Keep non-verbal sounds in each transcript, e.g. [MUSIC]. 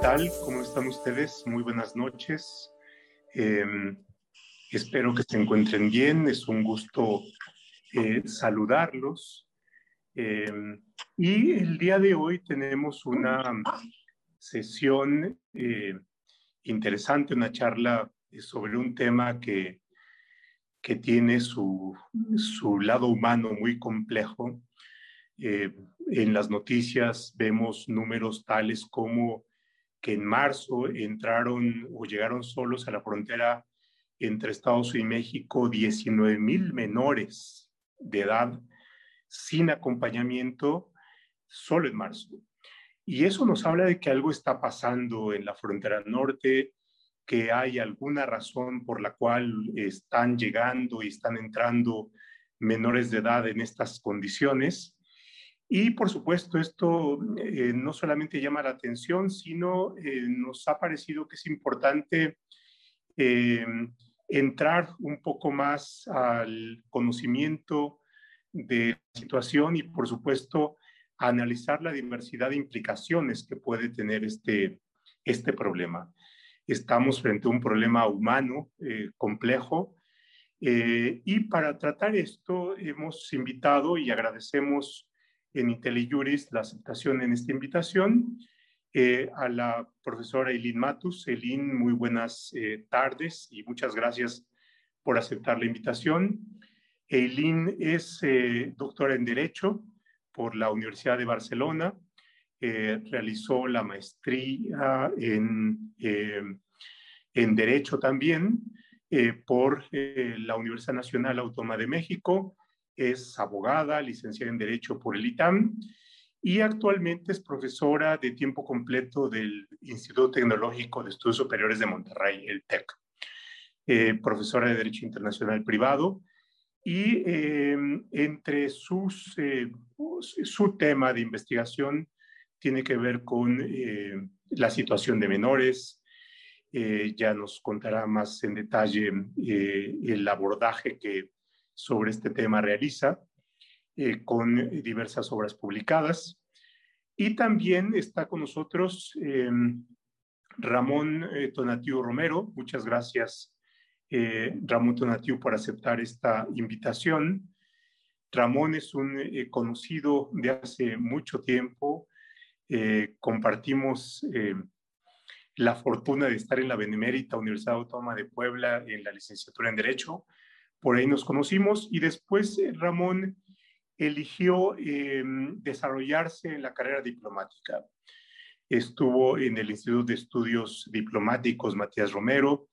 tal? ¿Cómo están ustedes? Muy buenas noches. Em, espero que se encuentren bien. Es un gusto eh, saludarlos. Em, y el día de hoy tenemos una sesión eh, interesante, una charla sobre un tema que, que tiene su, su lado humano muy complejo. Eh, en las noticias vemos números tales como que en marzo entraron o llegaron solos a la frontera entre Estados Unidos y México 19 mil menores de edad sin acompañamiento solo en marzo. Y eso nos habla de que algo está pasando en la frontera norte, que hay alguna razón por la cual están llegando y están entrando menores de edad en estas condiciones. Y por supuesto, esto eh, no solamente llama la atención, sino eh, nos ha parecido que es importante eh, entrar un poco más al conocimiento de la situación y, por supuesto, analizar la diversidad de implicaciones que puede tener este, este problema. Estamos frente a un problema humano complejo y para tratar esto hemos invitado y agradecemos en IntelliJuris la aceptación en esta invitación. Eh, a la profesora Eileen Matus. Eileen, muy buenas eh, tardes y muchas gracias por aceptar la invitación. Eileen es eh, doctora en Derecho por la Universidad de Barcelona. realizó la maestría en, en Derecho también por la Universidad Nacional Autónoma de México es abogada, licenciada en Derecho por el ITAM y actualmente es profesora de tiempo completo del Instituto Tecnológico de Estudios Superiores de Monterrey, el TEC, eh, profesora de Derecho Internacional Privado. Y em, entre sus, eh, su tema de investigación tiene que ver con eh, la situación de menores. ya nos contará más en detalle el abordaje que sobre este tema realiza, eh, con diversas obras publicadas. Y también está con nosotros em, Ramón eh, Tonatiu Romero. Muchas gracias, eh, Ramón Tonatiu, por aceptar esta invitación. Ramón es un conocido de hace mucho tiempo. compartimos la fortuna de estar en la Benemérita Universidad Autónoma de Puebla en la licenciatura en Derecho por ahí nos conocimos y después eh, Ramón eligió em, desarrollarse en la carrera diplomática. Estuvo en el Instituto de Estudios Diplomáticos Matías Romero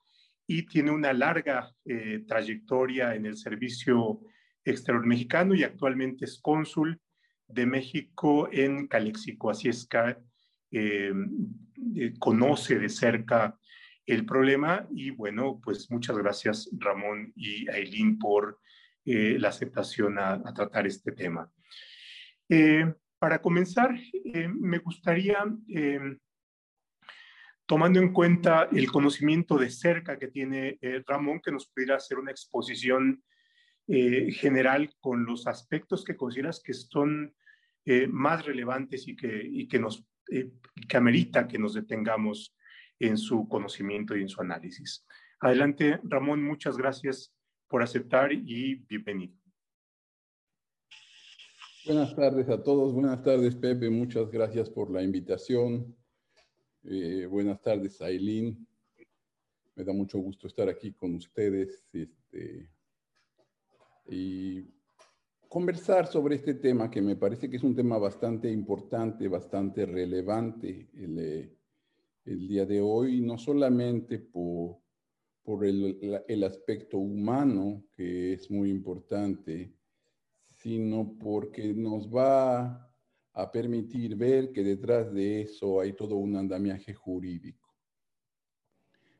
y tiene una larga eh, trayectoria en el servicio exterior mexicano y actualmente es cónsul de México en Calexico. Así es que eh, conoce de cerca el problema y bueno, pues muchas gracias Ramón y Aileen por eh, la aceptación a, tratar este tema. Eh, para comenzar, eh, me gustaría, tomando en cuenta el conocimiento de cerca que tiene Ramón, que nos pudiera hacer una exposición general con los aspectos que consideras que son más relevantes y que, y que nos que amerita que nos detengamos en su conocimiento y en su análisis. Adelante, Ramón, muchas gracias por aceptar y bienvenido. Buenas tardes a todos, buenas tardes Pepe, muchas gracias por la invitación. Eh, buenas tardes Aileen, me da mucho gusto estar aquí con ustedes este, y conversar sobre este tema que me parece que es un tema bastante importante, bastante relevante. El, eh, el día de hoy, no solamente por, por el, el, aspecto humano, que es muy importante, sino porque nos va a permitir ver que detrás de eso hay todo un andamiaje jurídico,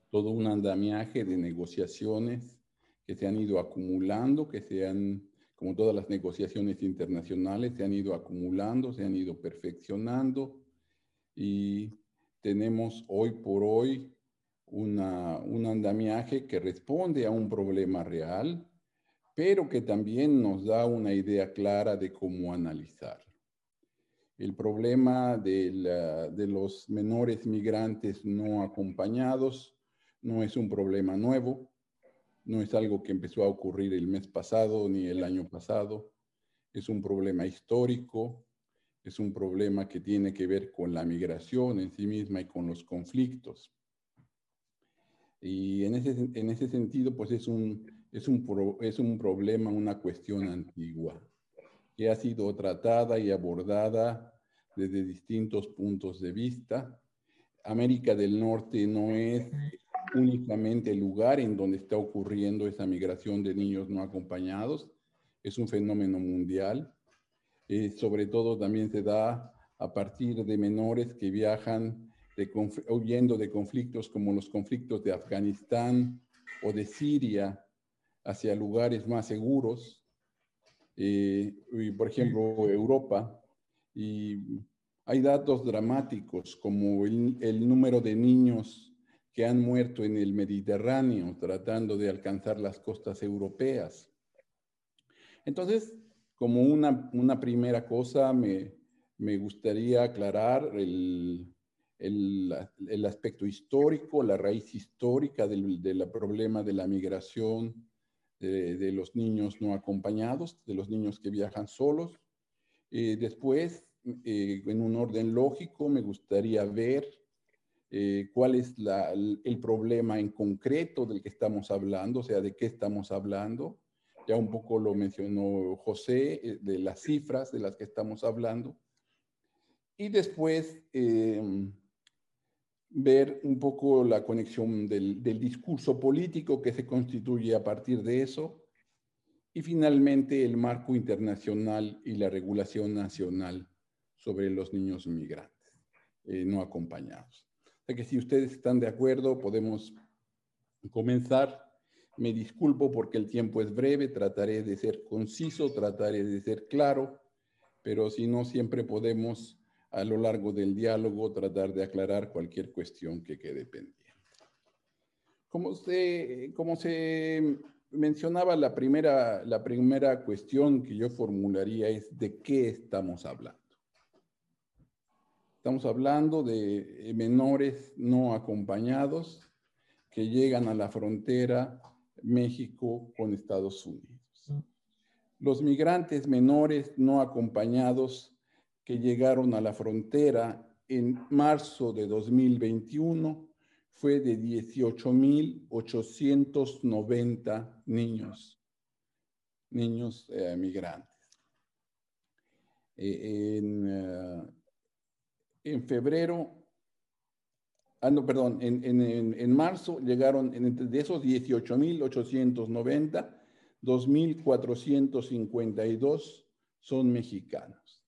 todo un andamiaje de negociaciones que se han ido acumulando, que se han, como todas las negociaciones internacionales, se han ido acumulando, se han ido perfeccionando y tenemos hoy por hoy una, un andamiaje que responde a un problema real, pero que también nos da una idea clara de cómo analizarlo. El problema de, de los menores migrantes no acompañados no es un problema nuevo, no es algo que empezó a ocurrir el mes pasado ni el año pasado, es un problema histórico, es un problema que tiene que ver con la migración en sí misma y con los conflictos. Y en ese, en ese sentido, pues es un, es, un es un problema, una cuestión antigua, que ha sido tratada y abordada desde distintos puntos de vista. América del Norte no es únicamente el lugar en donde está ocurriendo esa migración de niños no acompañados, es un fenómeno mundial. Eh, sobre todo también se da a partir de menores que viajan huyendo de conflictos como los conflictos de Afganistán o de Siria hacia lugares más seguros, eh, y por ejemplo Europa. Y hay datos dramáticos como el, el número de niños que han muerto en el Mediterráneo tratando de alcanzar las costas europeas. Entonces, como una, una primera cosa, me, me gustaría aclarar el, el, el, aspecto histórico, la raíz histórica del, del problema de la migración de, los niños no acompañados, de los niños que viajan solos. Eh, después, eh, en un orden lógico, me gustaría ver eh, cuál es la, el problema en concreto del que estamos hablando, o sea, de qué estamos hablando. Ya un poco lo mencionó José, eh, de las cifras de las que estamos hablando. Y después em, ver un poco la conexión del, del, discurso político que se constituye a partir de eso. Y finalmente el marco internacional y la regulación nacional sobre los niños migrantes eh, no acompañados. O sea que si ustedes están de acuerdo, podemos comenzar me disculpo porque el tiempo es breve, trataré de ser conciso, trataré de ser claro, pero si no, siempre podemos a lo largo del diálogo tratar de aclarar cualquier cuestión que quede pendiente. Como se, como se mencionaba, la primera, la primera cuestión que yo formularía es de qué estamos hablando. Estamos hablando de menores no acompañados que llegan a la frontera México con Estados Unidos. Los migrantes menores no acompañados que llegaron a la frontera en marzo de 2021 fue de 18.890 niños, niños eh, migrantes. Eh, en, uh, en febrero Ah, no, perdón, en, en, en marzo llegaron, de esos 18.890, 2.452 son mexicanos.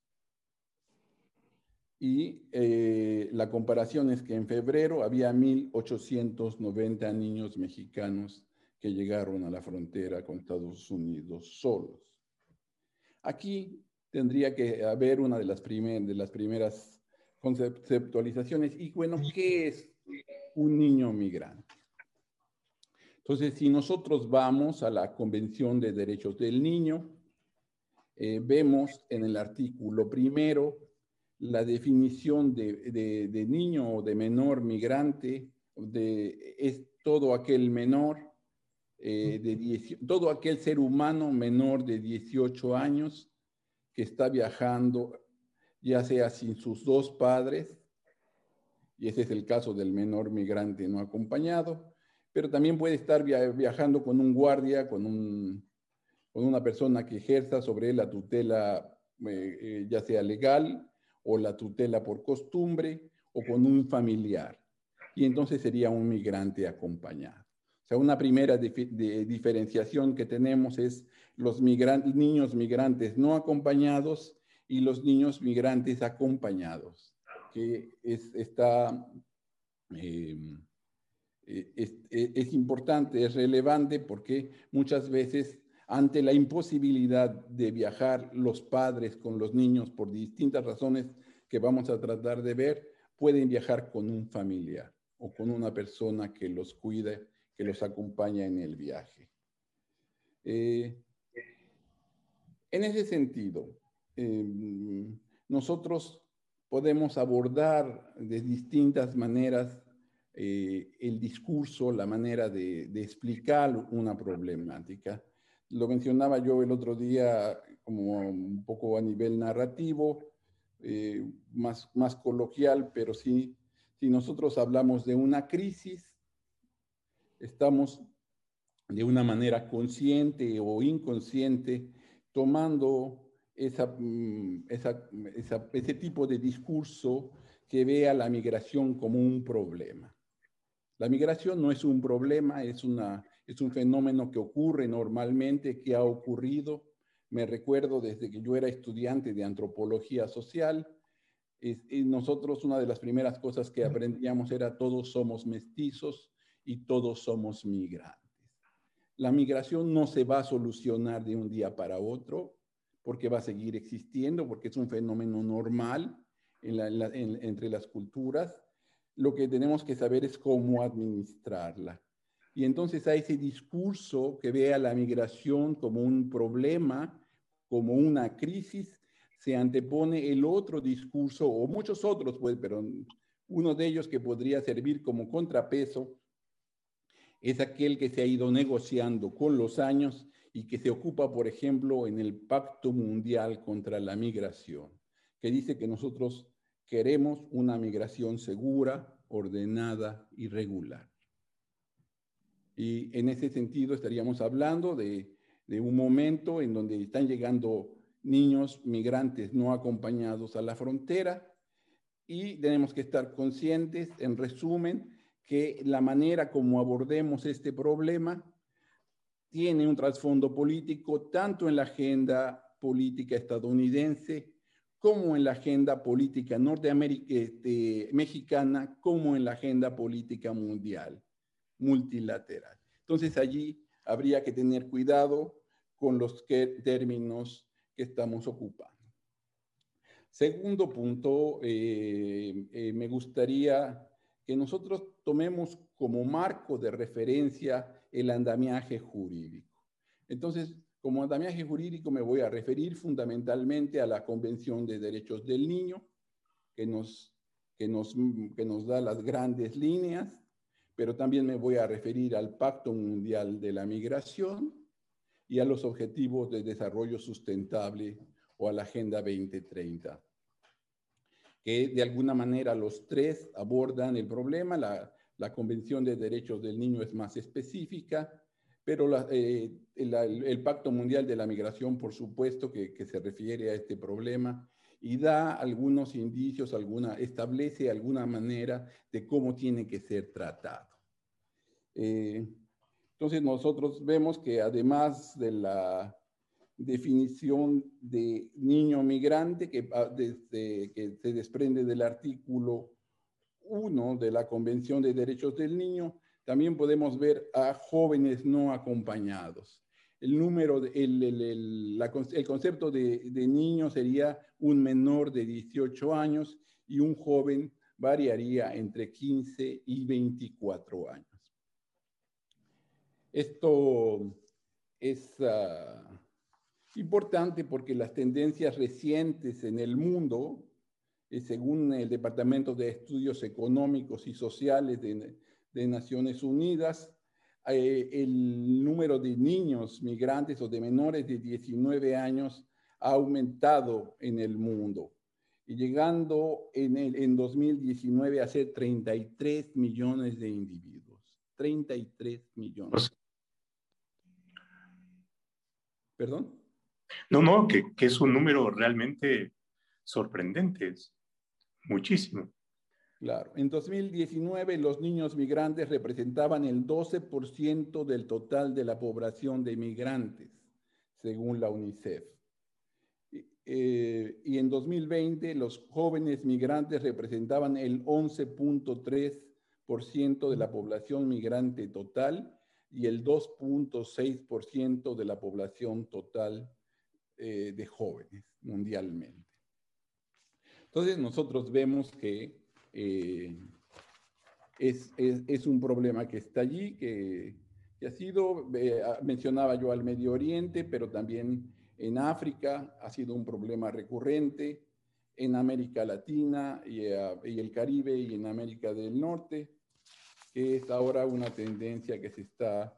Y eh, la comparación es que en febrero había 1.890 niños mexicanos que llegaron a la frontera con Estados Unidos solos. Aquí tendría que haber una de las, primer, de las primeras conceptualizaciones. Y bueno, ¿qué es un niño migrante? Entonces, si nosotros vamos a la Convención de Derechos del Niño, eh, vemos en el artículo primero la definición de, de, de, niño o de menor migrante, de, es todo aquel menor, eh, de todo aquel ser humano menor de 18 años que está viajando ya sea sin sus dos padres, y ese es el caso del menor migrante no acompañado, pero también puede estar viajando con un guardia, con, un, con una persona que ejerza sobre él la tutela, eh, eh, ya sea legal o la tutela por costumbre, o con un familiar. Y entonces sería un migrante acompañado. O sea, una primera diferenciación que tenemos es los niños migrantes no acompañados y los niños migrantes acompañados, que es, está, em, e, es, e, es, importante, es relevante porque muchas veces ante la imposibilidad de viajar los padres con los niños por distintas razones que vamos a tratar de ver, pueden viajar con un familiar o con una persona que los cuida, que los acompaña en el viaje. Eh, en ese sentido, Em, nosotros podemos abordar de distintas maneras eh, el discurso, la manera de, explicar una problemática. Lo mencionaba yo el otro día como un poco a nivel narrativo, eh, más, más coloquial, pero sí, si nosotros hablamos de una crisis, estamos de una manera consciente o inconsciente tomando mm, ese tipo de discurso que vea la migración como un problema. La migración no es un problema, es, una, es un fenómeno que ocurre normalmente, que ha ocurrido. Me recuerdo desde que yo era estudiante de antropología social, y nosotros una de las primeras cosas que aprendíamos era todos somos mestizos y todos somos migrantes. La migración no se va a solucionar de un día para otro porque va a seguir existiendo, porque es un fenómeno normal entre las culturas. Lo que tenemos que saber es cómo administrarla. Y entonces a ese discurso que vea la migración como un problema, como una crisis, se antepone el otro discurso, o muchos otros, pues, pero uno de ellos que podría servir como contrapeso, es aquel que se ha ido negociando con los años y que se ocupa, por ejemplo, en el Pacto Mundial contra la Migración, que dice que nosotros queremos una migración segura, ordenada y regular. Y en ese sentido estaríamos hablando de, de un momento en donde están llegando niños migrantes no acompañados a la frontera y tenemos que estar conscientes, en resumen, que la manera como abordemos este problema tiene un trasfondo político tanto en la agenda política estadounidense como en la agenda política este, mexicana, como en la agenda política mundial, multilateral. Entonces allí habría que tener cuidado con los términos que estamos ocupando. Segundo punto, eh, eh, me gustaría que nosotros tomemos como marco de referencia el andamiaje jurídico. Entonces, como andamiaje jurídico me voy a referir fundamentalmente a la Convención de Derechos del Niño, que nos, que nos, que nos da las grandes líneas, pero también me voy a referir al Pacto Mundial de la Migración y a los Objetivos de Desarrollo Sustentable o a la Agenda 2030 que de alguna manera los tres abordan el problema. La, la Convención de Derechos del Niño es más específica, pero eh, el, Pacto Mundial de la Migración, por supuesto, que, se refiere a este problema y da algunos indicios, alguna, establece alguna manera de cómo tiene que ser tratado. Eh, entonces nosotros vemos que además de la definición de niño migrante que, que se desprende del artículo 1 de la Convención de Derechos del Niño, también podemos ver a jóvenes no acompañados. El número, el, el, el concepto de, de, niño sería un menor de 18 años y un joven variaría entre 15 y 24 años. Esto es... Uh, Importante porque las tendencias recientes en el mundo, según el Departamento de Estudios Económicos y Sociales de, Naciones Unidas, eh, el número de niños migrantes o de menores de 19 años ha aumentado en el mundo, y llegando en, el, en 2019 a ser 33 millones de individuos. 33 millones. ¿Perdón? No, no, que, es un número realmente sorprendente, muchísimo. Claro, en 2019 los niños migrantes representaban el 12% del total de la población de migrantes, según la UNICEF. Eh, y en 2020 los jóvenes migrantes representaban el 11.3% de la población migrante total y el 2.6% de la población total eh, de jóvenes mundialmente. Entonces nosotros vemos que eh, es, un problema que está allí, que, ha sido, mencionaba yo al Medio Oriente, pero también en África ha sido un problema recurrente. en América Latina y, y, el Caribe y en América del Norte, que es ahora una tendencia que se está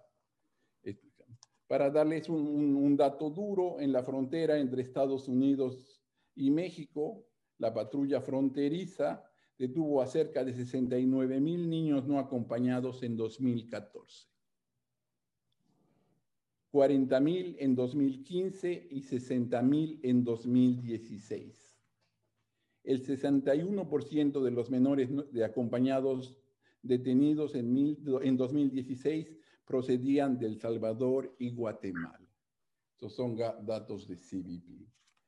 para darles un, dato duro, en la frontera entre Estados Unidos y México, la patrulla fronteriza detuvo a cerca de 69 mil niños no acompañados en 2014. 40 mil en 2015 y 60 mil en 2016. El 61% de los menores de acompañados detenidos en, en 2016 procedían del Salvador y Guatemala. Estos son datos de CBP.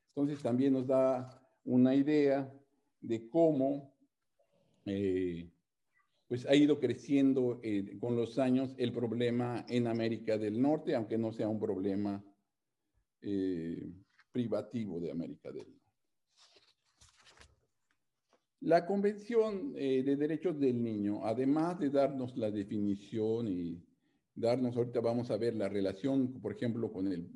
Entonces también nos da una idea de cómo eh, pues ha ido creciendo eh, con los años el problema en América del Norte, aunque no sea un problema eh, privativo de América del Norte. La Convención de Derechos del Niño, además de darnos la definición y darnos, ahorita vamos a ver la relación, por ejemplo, con, el,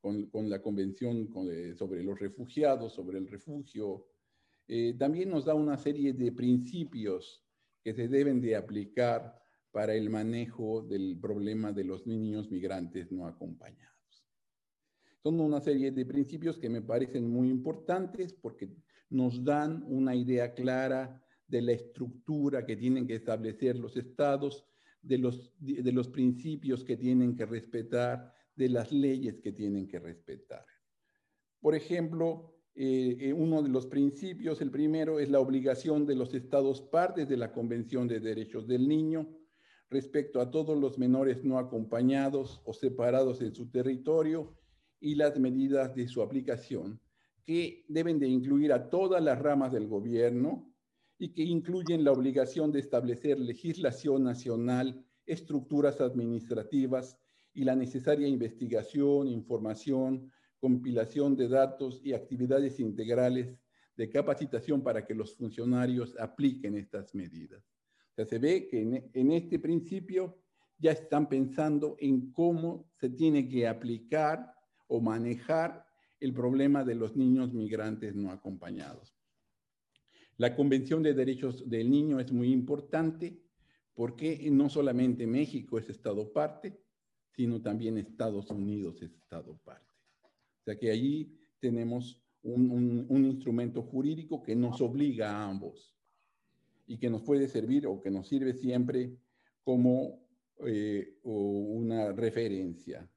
con, la Convención eh, sobre los refugiados, sobre el refugio. Eh, también nos da una serie de principios que se deben de aplicar para el manejo del problema de los niños migrantes no acompañados. Son una serie de principios que me parecen muy importantes porque nos dan una idea clara de la estructura que tienen que establecer los estados de los, de los principios que tienen que respetar, de las leyes que tienen que respetar. Por ejemplo, eh, eh, uno de los principios, el primero, es la obligación de los estados partes de la Convención de Derechos del Niño respecto a todos los menores no acompañados o separados en su territorio y las medidas de su aplicación, que deben de incluir a todas las ramas del gobierno, y que incluyen la obligación de establecer legislación nacional, estructuras administrativas y la necesaria investigación, información, compilación de datos y actividades integrales de capacitación para que los funcionarios apliquen estas medidas. O sea, se ve que en, en este principio ya están pensando en cómo se tiene que aplicar o manejar el problema de los niños migrantes no acompañados. La Convención de Derechos del Niño es muy importante porque no solamente México es Estado parte, sino también Estados Unidos es Estado parte. O sea que allí tenemos un, instrumento jurídico que nos obliga a ambos y que nos puede servir o que nos sirve siempre como eh, una referencia.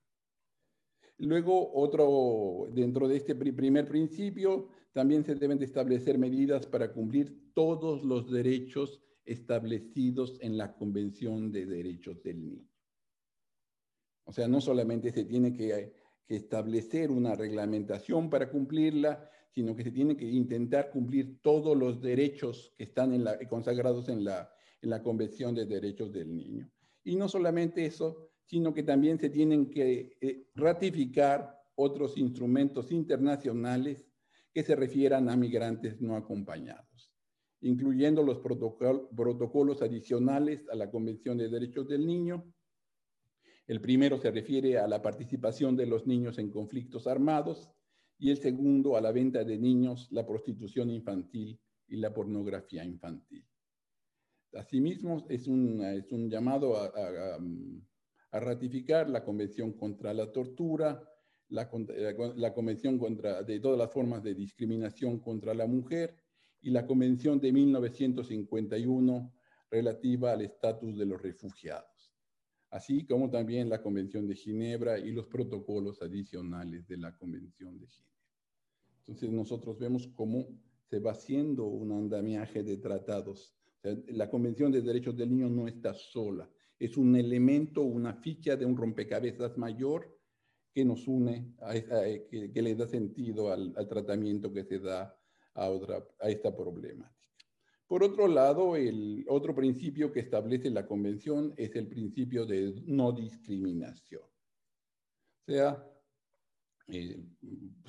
Luego, otro, dentro de este primer principio, también se deben de establecer medidas para cumplir todos los derechos establecidos en la Convención de Derechos del Niño. O sea, no solamente se tiene que, establecer una reglamentación para cumplirla, sino que se tiene que intentar cumplir todos los derechos que están consagrados en la, en la Convención de Derechos del Niño. Y no solamente eso, sino que también se tienen que eh, ratificar otros instrumentos internacionales que se refieran a migrantes no acompañados, incluyendo los protocolos adicionales a la Convención de Derechos del Niño. El primero se refiere a la participación de los niños en conflictos armados y el segundo a la venta de niños, la prostitución infantil y la pornografía infantil. Asimismo, es un, llamado a, ratificar la Convención contra la Tortura, la, Convención contra, de todas las formas de discriminación contra la mujer y la Convención de 1951 relativa al estatus de los refugiados, así como también la Convención de Ginebra y los protocolos adicionales de la Convención de Ginebra. Entonces nosotros vemos cómo se va haciendo un andamiaje de tratados. la Convención de Derechos del Niño no está sola, es un elemento, una ficha de un rompecabezas mayor que nos une, eh, que, le da sentido al, tratamiento que se da a, otra, a esta problemática. Por otro lado, el otro principio que establece la Convención es el principio de no discriminación. O sea, eh,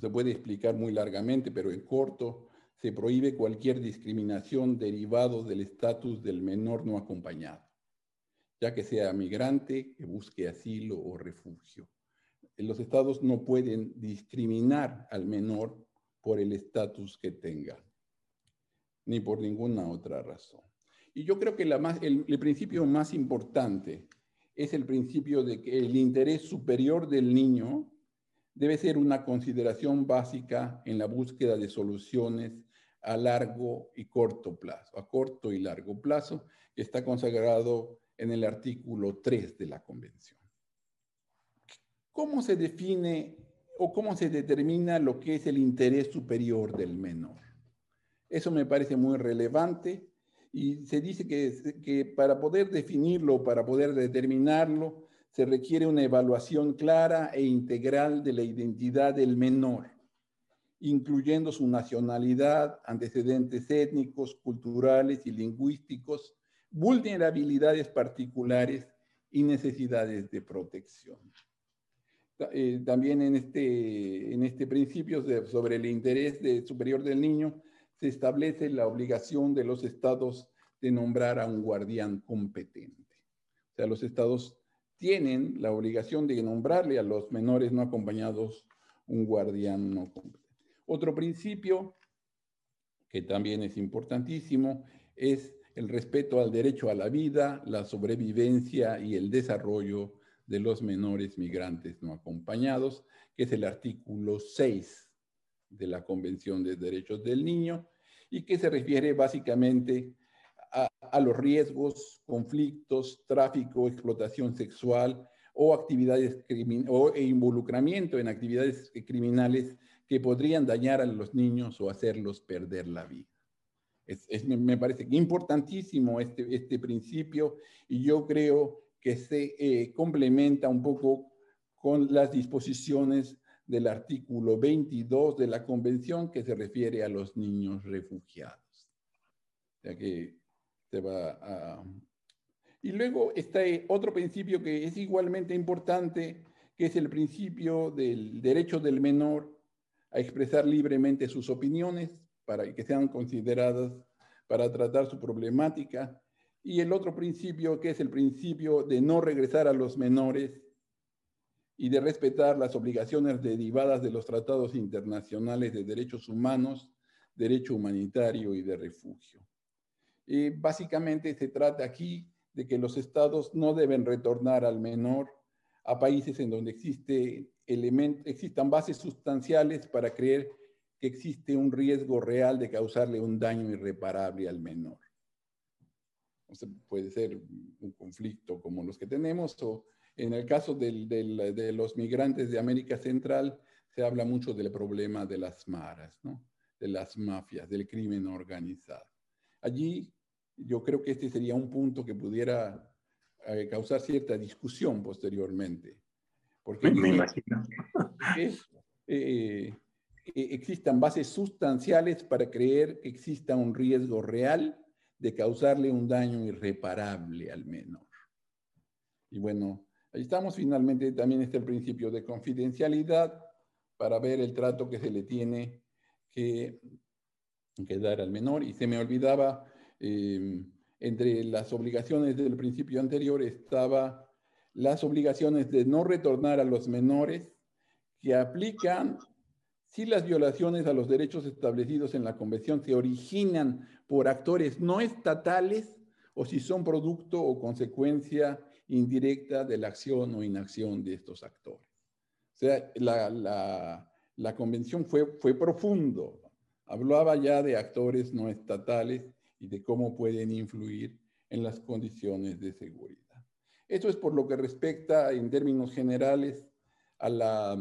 se puede explicar muy largamente, pero en corto, se prohíbe cualquier discriminación derivado del estatus del menor no acompañado, ya que sea migrante, que busque asilo o refugio los estados no pueden discriminar al menor por el estatus que tenga. Ni por ninguna otra razón. Y yo creo que el, principio más importante es el principio de que el interés superior del niño debe ser una consideración básica en la búsqueda de soluciones a largo y corto plazo, a corto y largo plazo, que está consagrado en el artículo 3 de la Convención. ¿Cómo se define o cómo se determina lo que es el interés superior del menor? Eso me parece muy relevante y se dice que, que para poder definirlo, para poder determinarlo, se requiere una evaluación clara e integral de la identidad del menor, incluyendo su nacionalidad, antecedentes étnicos, culturales y lingüísticos, vulnerabilidades particulares y necesidades de protección. Eh, también en este, en este principio sobre el interés superior del niño se establece la obligación de los estados de nombrar a un guardián competente. O sea, los estados tienen la obligación de nombrarle a los menores no acompañados un guardián no competente. Otro principio que también es importantísimo es el respeto al derecho a la vida, la sobrevivencia y el desarrollo de los menores migrantes no acompañados, que es el artículo 6 de la Convención de Derechos del Niño y que se refiere básicamente a, los riesgos, conflictos, tráfico, explotación sexual o actividades o e involucramiento en actividades criminales que podrían dañar a los niños o hacerlos perder la vida. me parece importantísimo este, este principio y yo creo que se eh, complementa un poco con las disposiciones del artículo 22 de la Convención que se refiere a los niños refugiados. Ya que se va a... Y luego está otro principio que es igualmente importante, que es el principio del derecho del menor a expresar libremente sus opiniones para que sean consideradas para tratar su problemática y el otro principio, que es el principio de no regresar a los menores y de respetar las obligaciones derivadas de los tratados internacionales de derechos humanos, derecho humanitario y de refugio. Básicamente se trata aquí de que los estados no deben retornar al menor a países en donde existe existan bases sustanciales para creer que existe un riesgo real de causarle un daño irreparable al menor puede ser un conflicto como los que tenemos, o en el caso de los migrantes de América Central, se habla mucho del problema de las maras, ¿no? de las mafias, del crimen organizado. Allí yo creo que este sería un punto que pudiera eh, causar cierta discusión posteriormente. Porque me, imagino. Eh, eh, existan bases sustanciales para creer que exista un riesgo real de causarle un daño irreparable al menor. Y bueno, ahí estamos. Finalmente también está el principio de confidencialidad para ver el trato que se le tiene que, dar al menor. Y se me olvidaba, em, entre las obligaciones del principio anterior estaba las obligaciones de no retornar a los menores que aplican si las violaciones a los derechos establecidos en la Convención se originan por actores no estatales o si son producto o consecuencia indirecta de la acción o inacción de estos actores. O sea, la, convención fue, fue profundo. Hablaba ya de actores no estatales y de cómo pueden influir en las condiciones de seguridad. Esto es por lo que respecta en términos generales a la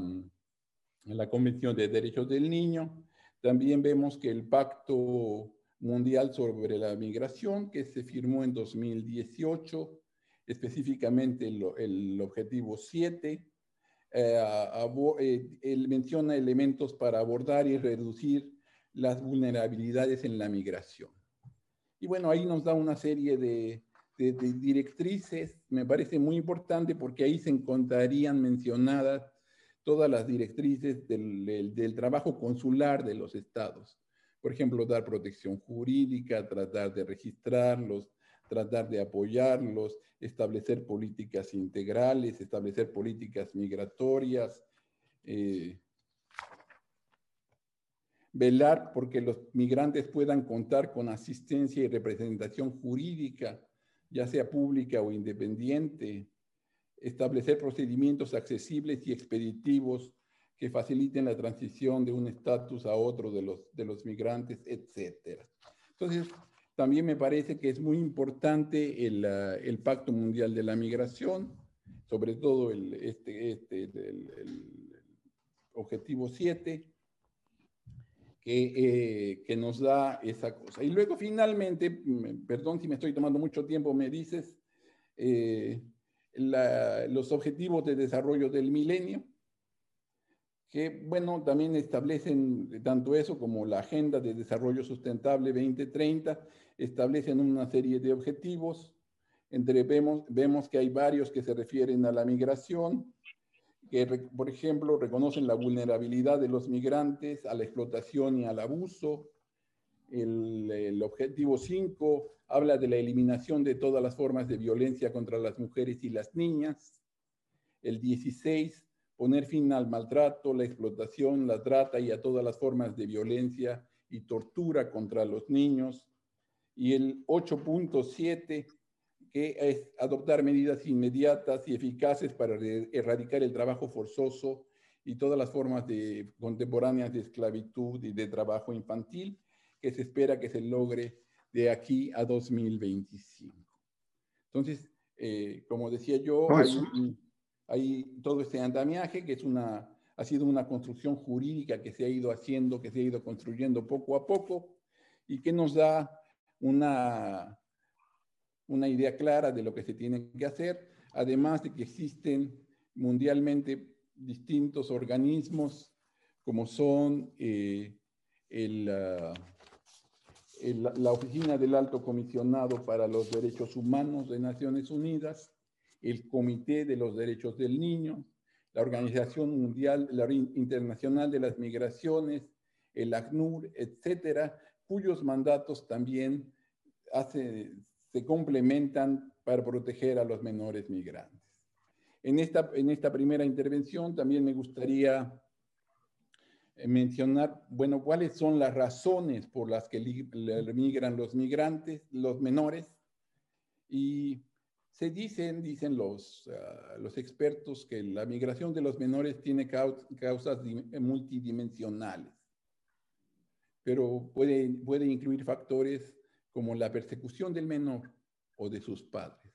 en la Convención de Derechos del Niño. También vemos que el Pacto Mundial sobre la Migración, que se firmó en 2018, específicamente el, objetivo 7, eh, eh, menciona elementos para abordar y reducir las vulnerabilidades en la migración. Y bueno, ahí nos da una serie de, directrices, me parece muy importante porque ahí se encontrarían mencionadas todas las directrices del, trabajo consular de los estados. Por ejemplo, dar protección jurídica, tratar de registrarlos, tratar de apoyarlos, establecer políticas integrales, establecer políticas migratorias. Eh, velar porque los migrantes puedan contar con asistencia y representación jurídica, ya sea pública o independiente, establecer procedimientos accesibles y expeditivos que faciliten la transición de un estatus a otro de los, de los migrantes, etc. Entonces, también me parece que es muy importante el, ah, el Pacto Mundial de la Migración, sobre todo el, este, este, el, objetivo 7, que, eh, que, nos da esa cosa. Y luego finalmente, perdón si me estoy tomando mucho tiempo, me dices eh, los objetivos de desarrollo del milenio, que, bueno, también establecen tanto eso como la Agenda de Desarrollo Sustentable 2030, establecen una serie de objetivos. Entre, vemos, vemos que hay varios que se refieren a la migración, que, por ejemplo, reconocen la vulnerabilidad de los migrantes a la explotación y al abuso. El, el objetivo 5 habla de la eliminación de todas las formas de violencia contra las mujeres y las niñas. El 16 poner fin al maltrato, la explotación, la trata y a todas las formas de violencia y tortura contra los niños. Y el 8.7, que es adoptar medidas inmediatas y eficaces para erradicar el trabajo forzoso y todas las formas de, contemporáneas de esclavitud y de trabajo infantil, que se espera que se logre de aquí a 2025. Entonces, eh, como decía yo, hay todo este andamiaje que es una, ha sido una construcción jurídica que se ha ido haciendo, que se ha ido construyendo poco a poco y que nos da una, una idea clara de lo que se tiene que hacer, además de que existen mundialmente distintos organismos como son eh, ah, la Oficina del Alto Comisionado para los Derechos Humanos de Naciones Unidas, el Comité de los Derechos del Niño, la Organización Mundial Internacional de las Migraciones, el ACNUR, etcétera, cuyos mandatos también se complementan para proteger a los menores migrantes. En esta, en esta primera intervención también me gustaría eh, mencionar, bueno, cuáles son las razones por las que migran los migrantes, los menores, y se dicen, dicen los, ah, los expertos, que la migración de los menores tiene causas multidimensionales, pero puede, puede incluir factores como la persecución del menor o de sus padres.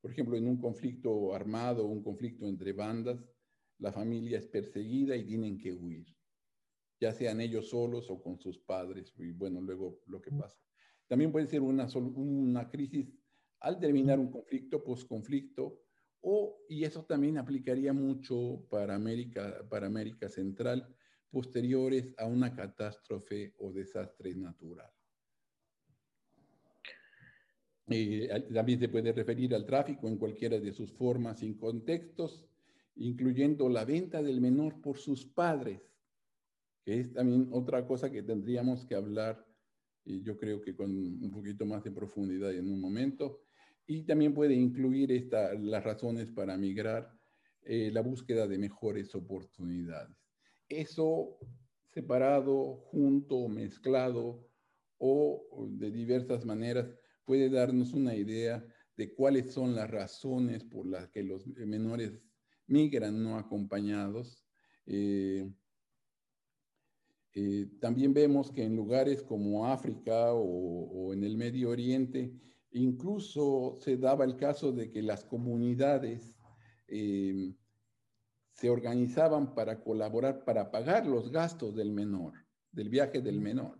Por ejemplo, en un conflicto armado o un conflicto entre bandas, la familia es perseguida y tienen que huir, ya sean ellos solos o con sus padres, y bueno, luego lo que pasa. También puede ser una, una crisis al terminar un conflicto, posconflicto, o, y eso también aplicaría mucho para América, para América Central, posteriores a una catástrofe o desastre natural. Eh, también se puede referir al tráfico en cualquiera de sus formas y contextos, incluyendo la venta del menor por sus padres, que es también otra cosa que tendríamos que hablar, y yo creo que con un poquito más de profundidad en un momento, y también puede incluir esta, las razones para migrar, eh, la búsqueda de mejores oportunidades. Eso separado, junto, mezclado o de diversas maneras puede darnos una idea de cuáles son las razones por las que los menores migran no acompañados. Eh, eh, también vemos que en lugares como África o, o en el Medio Oriente, Incluso se daba el caso de que las comunidades eh, se organizaban para colaborar, para pagar los gastos del menor, del viaje del menor.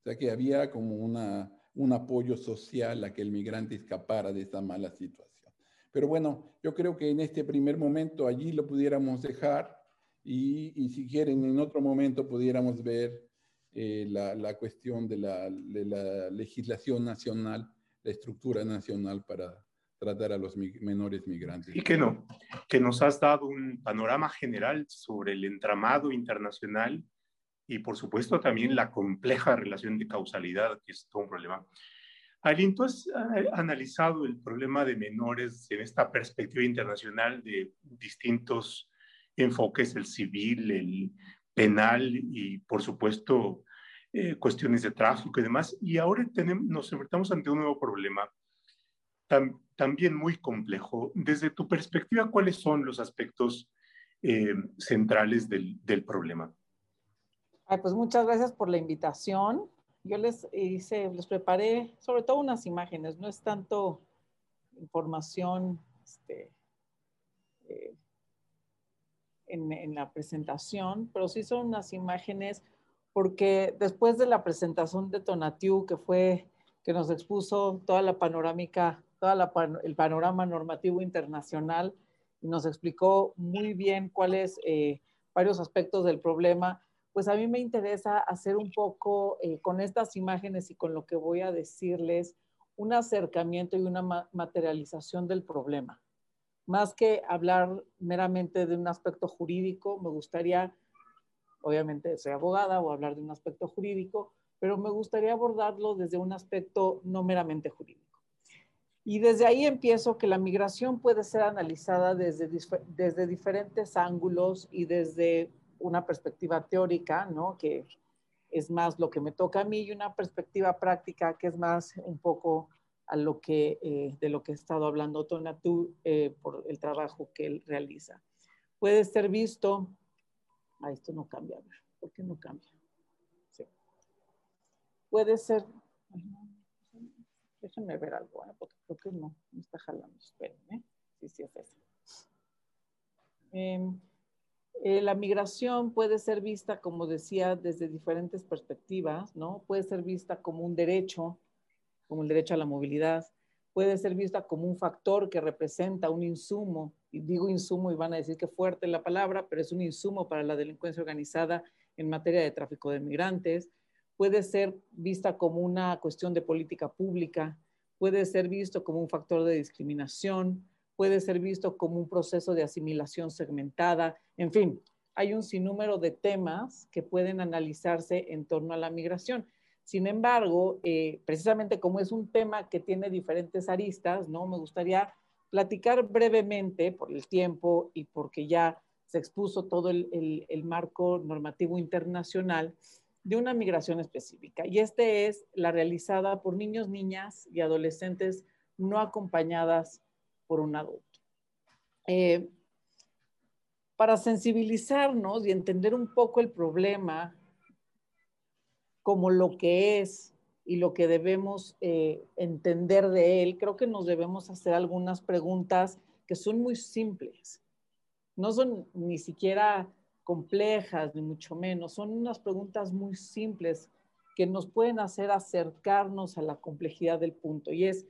O sea que había como una, un apoyo social a que el migrante escapara de esa mala situación. Pero bueno, yo creo que en este primer momento allí lo pudiéramos dejar y, si quieren en otro momento pudiéramos ver eh, la, cuestión de la, de la legislación nacional la estructura nacional para tratar a los menores migrantes. Y que no, que nos has dado un panorama general sobre el entramado internacional y por supuesto también la compleja relación de causalidad, que es todo un problema. Aileen, tú has analizado el problema de menores en esta perspectiva internacional de distintos enfoques, el civil, el penal y, por supuesto, eh, cuestiones de tráfico y demás. Y ahora tenemos, nos enfrentamos ante un nuevo problema también muy complejo. Desde tu perspectiva, ¿cuáles son los aspectos eh, centrales del, del problema? pues muchas gracias por la invitación. Yo les hice, les preparé sobre todo unas imágenes, no es tanto información este, eh, en, en, la presentación, pero sí son unas imágenes porque después de la presentación de Tonatiu, que fue, que nos expuso toda la panorámica, todo el panorama normativo internacional, y nos explicó muy bien cuáles eh, varios aspectos del problema, pues a mí me interesa hacer un poco eh, con estas imágenes y con lo que voy a decirles, un acercamiento y una materialización del problema. Más que hablar meramente de un aspecto jurídico, me gustaría obviamente soy abogada o hablar de un aspecto jurídico, pero me gustaría abordarlo desde un aspecto no meramente jurídico. Y desde ahí empiezo que la migración puede ser analizada desde, desde diferentes ángulos y desde una perspectiva teórica, ¿no? que es más lo que me toca a mí, y una perspectiva práctica que es más un poco a lo que, eh, de lo que he estado hablando Tonatú eh, por el trabajo que él realiza. Puede ser visto Ah, esto no cambia. A ver, ¿por qué no cambia? Sí. Puede ser. Déjenme ver algo, ¿eh? porque creo que no, no está jalando. Espérenme. Sí, sí, es eso. Em, eh, la migración puede ser vista, como decía, desde diferentes perspectivas, ¿no? Puede ser vista como un derecho, como el derecho a la movilidad, puede ser vista como un factor que representa un insumo y digo insumo y van a decir que fuerte la palabra, pero es un insumo para la delincuencia organizada en materia de tráfico de migrantes, puede ser vista como una cuestión de política pública, puede ser visto como un factor de discriminación, puede ser visto como un proceso de asimilación segmentada, en fin, hay un sinnúmero de temas que pueden analizarse en torno a la migración. Sin embargo, eh, precisamente como es un tema que tiene diferentes aristas, ¿no? Me gustaría platicar brevemente por el tiempo y porque ya se expuso todo el, marco normativo internacional de una migración específica. Y este es la realizada por niños, niñas y adolescentes no acompañadas por un adulto. Eh, para sensibilizarnos y entender un poco el problema como lo que es y lo que debemos eh, entender de él, creo que nos debemos hacer algunas preguntas que son muy simples. No son ni siquiera complejas, ni mucho menos. Son unas preguntas muy simples que nos pueden hacer acercarnos a la complejidad del punto. Y es,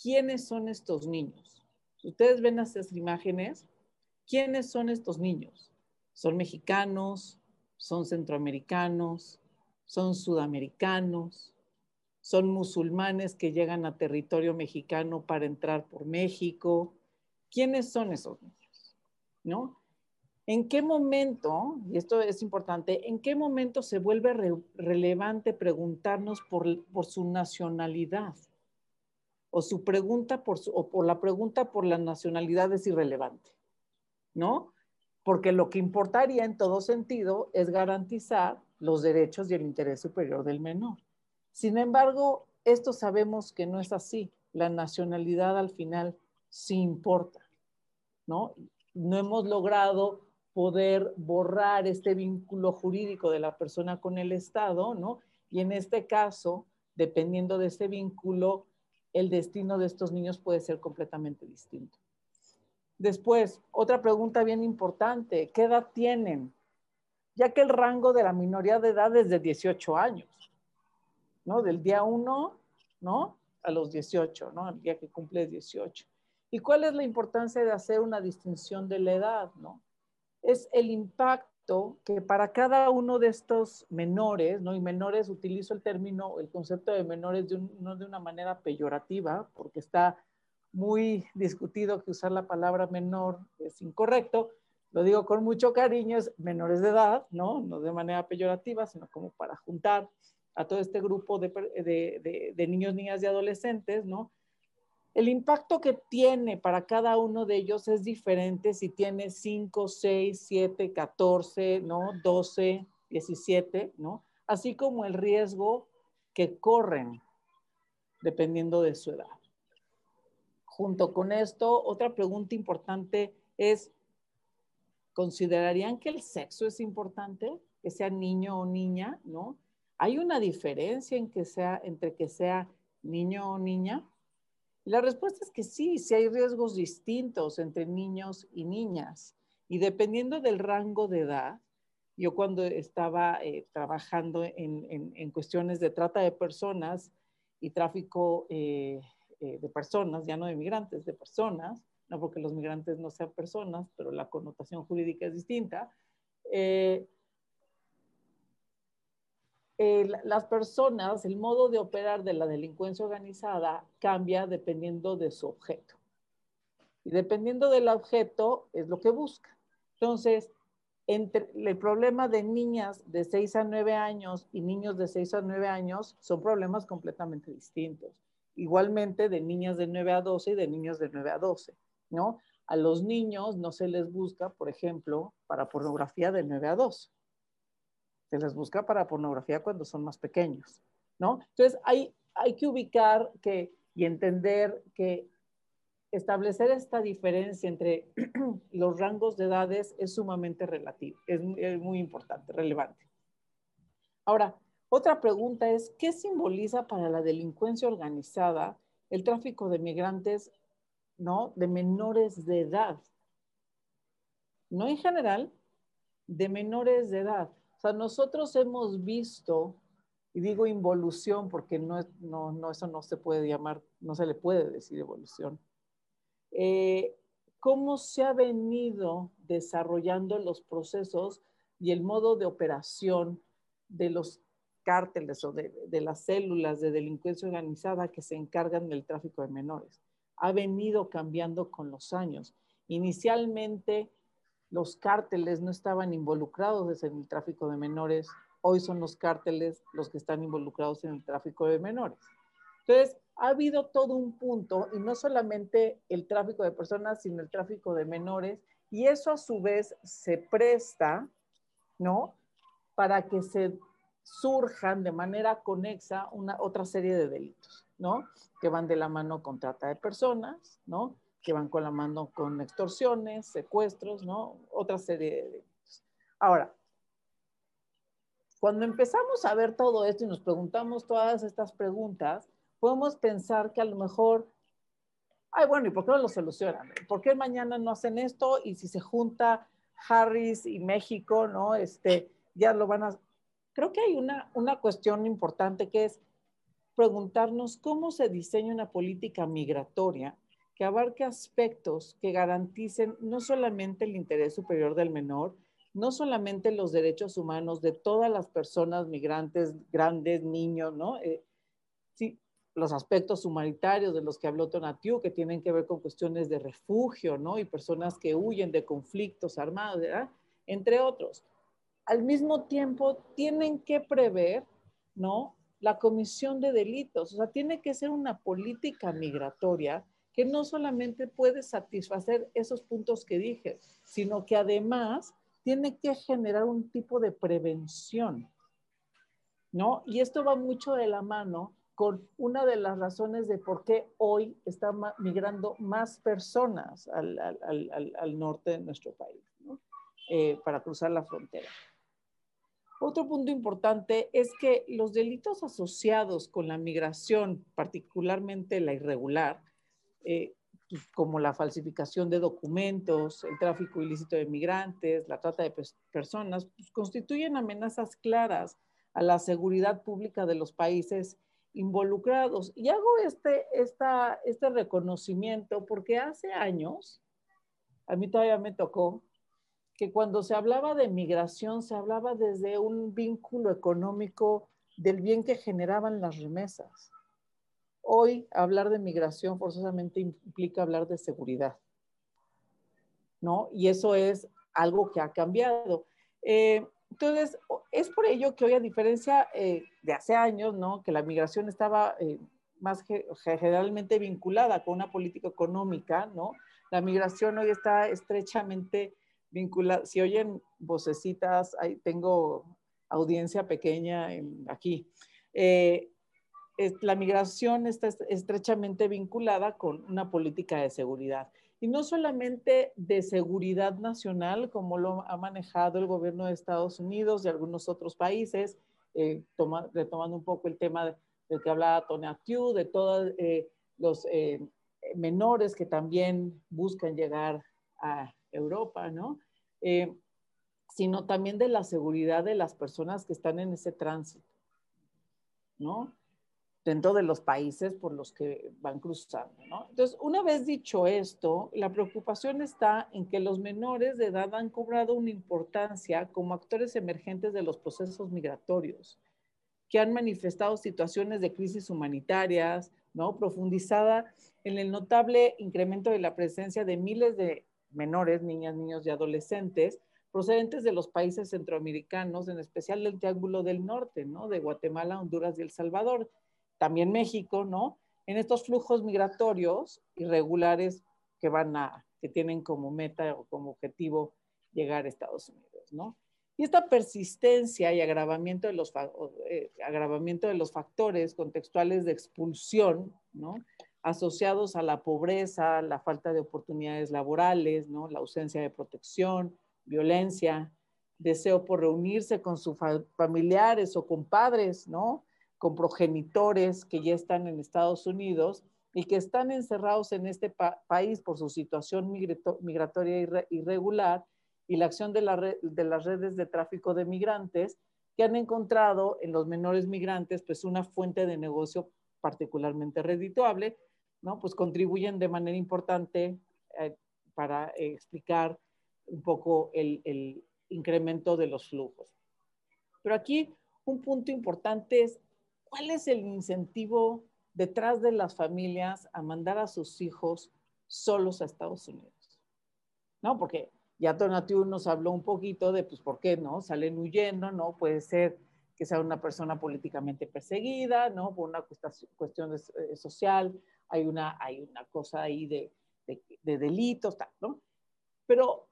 ¿quiénes son estos niños? Ustedes ven estas imágenes. ¿Quiénes son estos niños? ¿Son mexicanos? ¿Son centroamericanos? ¿Son sudamericanos? son musulmanes que llegan a territorio mexicano para entrar por México. ¿Quiénes son esos niños? ¿No? ¿En qué momento, y esto es importante, en qué momento se vuelve relevante preguntarnos por, su nacionalidad? O su pregunta por o por la pregunta por la nacionalidad es irrelevante, ¿no? Porque lo que importaría en todo sentido es garantizar los derechos y el interés superior del menor. Sin embargo, esto sabemos que no es así. La nacionalidad al final sí importa, ¿no? No hemos logrado poder borrar este vínculo jurídico de la persona con el Estado, ¿no? Y en este caso, dependiendo de ese vínculo, el destino de estos niños puede ser completamente distinto. Después, otra pregunta bien importante, ¿qué edad tienen? Ya que el rango de la minoría de edad es de 18 años. ¿no? Del día 1, ¿no? A los 18, ¿no? El día que cumple 18. ¿Y cuál es la importancia de hacer una distinción de la edad, ¿no? Es el impacto que para cada uno de estos menores, ¿no? Y menores, utilizo el término, el concepto de menores no de una manera peyorativa, porque está muy discutido que usar la palabra menor es incorrecto, lo digo con mucho cariño, es menores de edad, ¿no? No de manera peyorativa, sino como para juntar a todo este grupo de, niños, niñas y adolescentes, ¿no? El impacto que tiene para cada uno de ellos es diferente si tiene 5, 6, 7, 14, ¿no? 12, 17, ¿no? Así como el riesgo que corren dependiendo de su edad. Junto con esto, otra pregunta importante es, ¿considerarían que el sexo es importante? Que sea niño o niña, ¿no? ¿Hay una diferencia entre que sea niño o niña? la respuesta es que sí, sí hay riesgos distintos entre niños y niñas. Y dependiendo del rango de edad, yo cuando estaba eh, trabajando en, cuestiones de trata de personas y tráfico eh, eh, de personas, ya no de migrantes, de personas, no porque los migrantes no sean personas, pero la connotación jurídica es distinta, las personas, el modo de operar de la delincuencia organizada cambia dependiendo de su objeto. Y dependiendo del objeto es lo que busca. Entonces, entre, el problema de niñas de 6 a 9 años y niños de 6 a 9 años son problemas completamente distintos. Igualmente de niñas de 9 a 12 y de niños de 9 a 12, ¿no? A los niños no se les busca, por ejemplo, para pornografía de 9 a 12 se les busca para pornografía cuando son más pequeños, ¿no? Entonces hay, hay que ubicar que, y entender que establecer esta diferencia entre [CLEARS THROAT] los rangos de edades es sumamente relativo, es muy importante, relevante. Ahora, otra pregunta es, ¿qué simboliza para la delincuencia organizada el tráfico de migrantes, ¿no? De menores de edad. No en general, de menores de edad. O sea, nosotros hemos visto, y digo involución porque no, no, no eso no se puede llamar, no se le puede decir evolución, eh, cómo se ha venido desarrollando los procesos y el modo de operación de los cárteles o de, de, las células de delincuencia organizada que se encargan del tráfico de menores. Ha venido cambiando con los años. Inicialmente los cárteles no estaban involucrados en el tráfico de menores, hoy son los cárteles los que están involucrados en el tráfico de menores. Entonces, ha habido todo un punto, y no solamente el tráfico de personas, sino el tráfico de menores, y eso a su vez se presta, ¿no? Para que se surjan de manera conexa una otra serie de delitos, ¿no? Que van de la mano con trata de personas, ¿no? que van con la mano con extorsiones, secuestros, ¿no? Otra serie de delitos. Ahora, cuando empezamos a ver todo esto y nos preguntamos todas estas preguntas, podemos pensar que a lo mejor, ay, bueno, ¿y por qué no lo solucionan? ¿Por qué mañana no hacen esto? Y si se junta Harris y México, ¿no? Este, ya lo van a... Creo que hay una, una cuestión importante que es preguntarnos cómo se diseña una política migratoria que abarque aspectos que garanticen no solamente el interés superior del menor, no solamente los derechos humanos de todas las personas migrantes, grandes, niños, ¿no? Eh, sí, los aspectos humanitarios de los que habló Tonatiu, que tienen que ver con cuestiones de refugio, ¿no? Y personas que huyen de conflictos armados, ¿verdad? Entre otros. Al mismo tiempo, tienen que prever, ¿no? La comisión de delitos. O sea, tiene que ser una política migratoria que no solamente puede satisfacer esos puntos que dije, sino que además tiene que generar un tipo de prevención, ¿no? Y esto va mucho de la mano con una de las razones de por qué hoy están migrando más personas al, norte de nuestro país. Eh, para cruzar la frontera. Otro punto importante es que los delitos asociados con la migración, particularmente la irregular, eh, pues, como la falsificación de documentos, el tráfico ilícito de migrantes, la trata de personas, pues, constituyen amenazas claras a la seguridad pública de los países involucrados. Y hago este, esta, este reconocimiento porque hace años, a mí todavía me tocó, que cuando se hablaba de migración, se hablaba desde un vínculo económico del bien que generaban las remesas. Hoy hablar de migración forzosamente implica hablar de seguridad, ¿no? Y eso es algo que ha cambiado. Eh, entonces, es por ello que hoy, a diferencia eh, de hace años, ¿no? Que la migración estaba eh, más generalmente vinculada con una política económica, ¿no? La migración hoy está estrechamente vinculada. Si oyen vocecitas, ahí tengo audiencia pequeña aquí. Eh, la migración está estrechamente vinculada con una política de seguridad. Y no solamente de seguridad nacional, como lo ha manejado el gobierno de Estados Unidos y algunos otros países, eh, retomando un poco el tema del que hablaba Tony Atiu, de todos eh, los eh, menores que también buscan llegar a Europa, ¿no? sino también de la seguridad de las personas que están en ese tránsito, ¿no? dentro de los países por los que van cruzando. ¿no? Entonces, una vez dicho esto, la preocupación está en que los menores de edad han cobrado una importancia como actores emergentes de los procesos migratorios, que han manifestado situaciones de crisis humanitarias, ¿no? profundizada en el notable incremento de la presencia de miles de menores, niñas, niños y adolescentes procedentes de los países centroamericanos, en especial del Triángulo del Norte, ¿no? de Guatemala, Honduras y El Salvador, también México, ¿no? En estos flujos migratorios irregulares que van a, que tienen como meta o como objetivo llegar a Estados Unidos, ¿no? Y esta persistencia y agravamiento de los, eh, agravamiento de los factores contextuales de expulsión, ¿no? Asociados a la pobreza, la falta de oportunidades laborales, ¿no? La ausencia de protección, violencia, deseo por reunirse con sus familiares o con padres, ¿no? con progenitores que ya están en Estados Unidos y que están encerrados en este país por su situación migratoria irregular y la acción de, de, las redes de tráfico de migrantes que han encontrado en los menores migrantes pues una fuente de negocio particularmente redituable, ¿no? Pues contribuyen de manera importante eh, para explicar un poco el, el incremento de los flujos. Pero aquí un punto importante es ¿cuál es el incentivo detrás de las familias a mandar a sus hijos solos a Estados Unidos? ¿No? Porque ya Donatiu nos habló un poquito de, pues, ¿por qué no? Salen huyendo, ¿no? Puede ser que sea una persona políticamente perseguida, ¿no? Por una cuestión eh, social, hay una, hay una cosa ahí de, de delitos, tal, ¿no? Pero,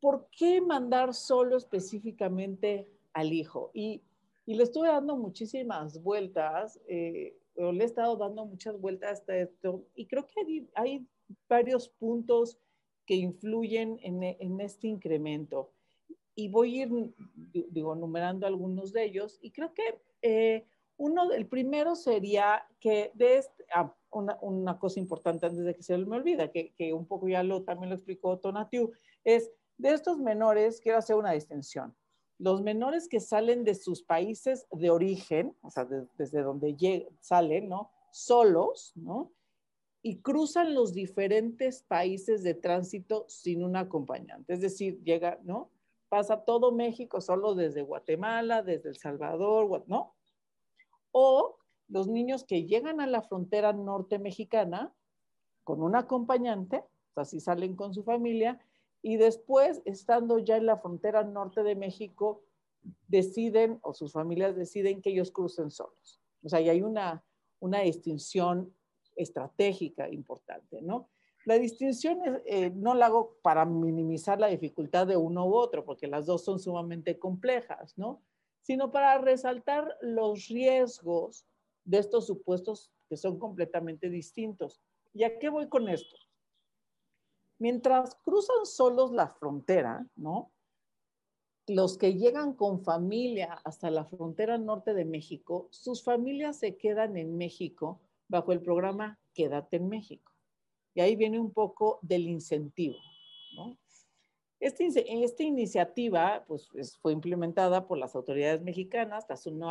¿por qué mandar solo específicamente al hijo? Y y le estuve dando muchísimas vueltas, eh, o le he estado dando muchas vueltas hasta esto, y creo que hay, varios puntos que influyen en, en, este incremento. Y voy a ir, digo, numerando algunos de ellos, y creo que eh, uno, el primero sería que de este, ah, una, una, cosa importante antes de que se me olvida, que, que un poco ya lo, también lo explicó Tonatiu, es de estos menores, quiero hacer una distinción los menores que salen de sus países de origen, o sea, desde donde salen, ¿no? Solos, ¿no? Y cruzan los diferentes países de tránsito sin un acompañante. Es decir, llega, ¿no? Pasa todo México solo desde Guatemala, desde El Salvador, ¿no? O los niños que llegan a la frontera norte mexicana con un acompañante, si salen con su familia, y después, estando ya en la frontera norte de México, deciden o sus familias deciden que ellos crucen solos. O sea, y hay una, una distinción estratégica importante, ¿no? La distinción eh, no la hago para minimizar la dificultad de uno u otro, porque las dos son sumamente complejas, ¿no? Sino para resaltar los riesgos de estos supuestos que son completamente distintos. ¿Y a qué voy con esto? Mientras cruzan solos la frontera, ¿no? Los que llegan con familia hasta la frontera norte de México, sus familias se quedan en México bajo el programa Quédate en México. Y ahí viene un poco del incentivo, ¿no? Este, esta iniciativa pues, fue implementada por las autoridades mexicanas tras un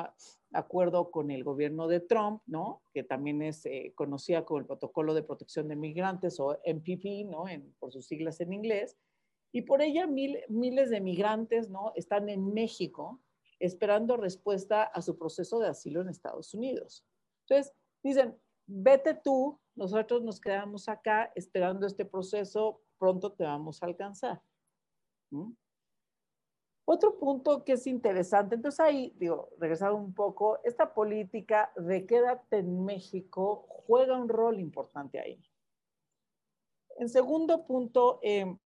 acuerdo con el gobierno de Trump, ¿no? que también es eh, conocida como el Protocolo de Protección de Migrantes o MPP, ¿no? por sus siglas en inglés. Y por ella miles de migrantes ¿no? están en México esperando respuesta a su proceso de asilo en Estados Unidos. Entonces, dicen, vete tú, nosotros nos quedamos acá esperando este proceso, pronto te vamos a alcanzar. Otro punto que es interesante, entonces ahí, digo, regresando un poco, esta política de quédate en México juega un rol importante ahí. En segundo punto, eh,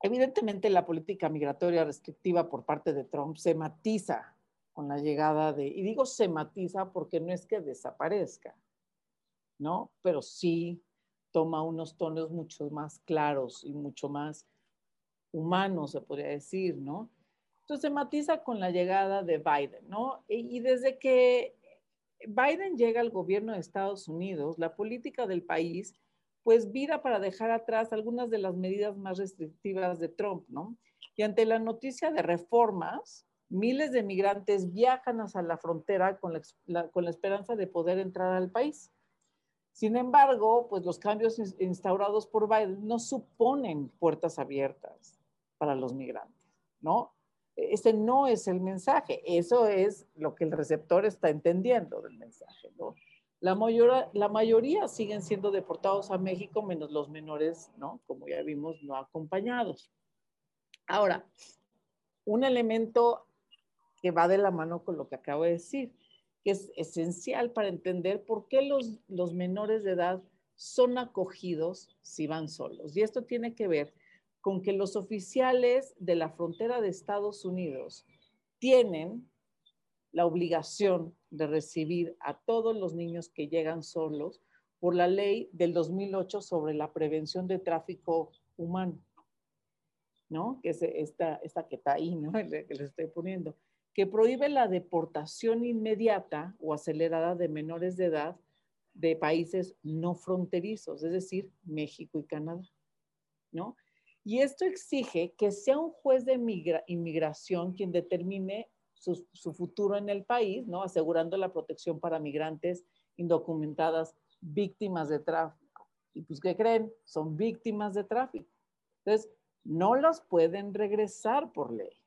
evidentemente la política migratoria restrictiva por parte de Trump se matiza con la llegada de, y digo se matiza porque no es que desaparezca, ¿no? Pero sí toma unos tonos mucho más claros y mucho más humanos, se podría decir, ¿no? Entonces se matiza con la llegada de Biden, ¿no? Y, desde que Biden llega al gobierno de Estados Unidos, la política del país, pues vira para dejar atrás algunas de las medidas más restrictivas de Trump, ¿no? Y ante la noticia de reformas, miles de migrantes viajan hacia la frontera con la, con la esperanza de poder entrar al país. Sin embargo, pues los cambios instaurados por Biden no suponen puertas abiertas para los migrantes, ¿no? ese no es el mensaje, eso es lo que el receptor está entendiendo del mensaje. ¿no? La, la mayoría siguen siendo deportados a México, menos los menores, ¿no? como ya vimos, no acompañados. Ahora, un elemento que va de la mano con lo que acabo de decir, que es esencial para entender por qué los, los menores de edad son acogidos si van solos. Y esto tiene que ver con que los oficiales de la frontera de Estados Unidos tienen la obligación de recibir a todos los niños que llegan solos por la ley del 2008 sobre la prevención de tráfico humano, ¿no? Que es esta, que está ahí, ¿no? [LAUGHS] Que les estoy poniendo, que prohíbe la deportación inmediata o acelerada de menores de edad de países no fronterizos, es decir, México y Canadá, ¿no? Y esto exige que sea un juez de inmigración quien determine su, futuro en el país, ¿no? asegurando la protección para migrantes indocumentadas víctimas de tráfico. Y pues, ¿qué creen? Son víctimas de tráfico. Entonces, no las pueden regresar por ley.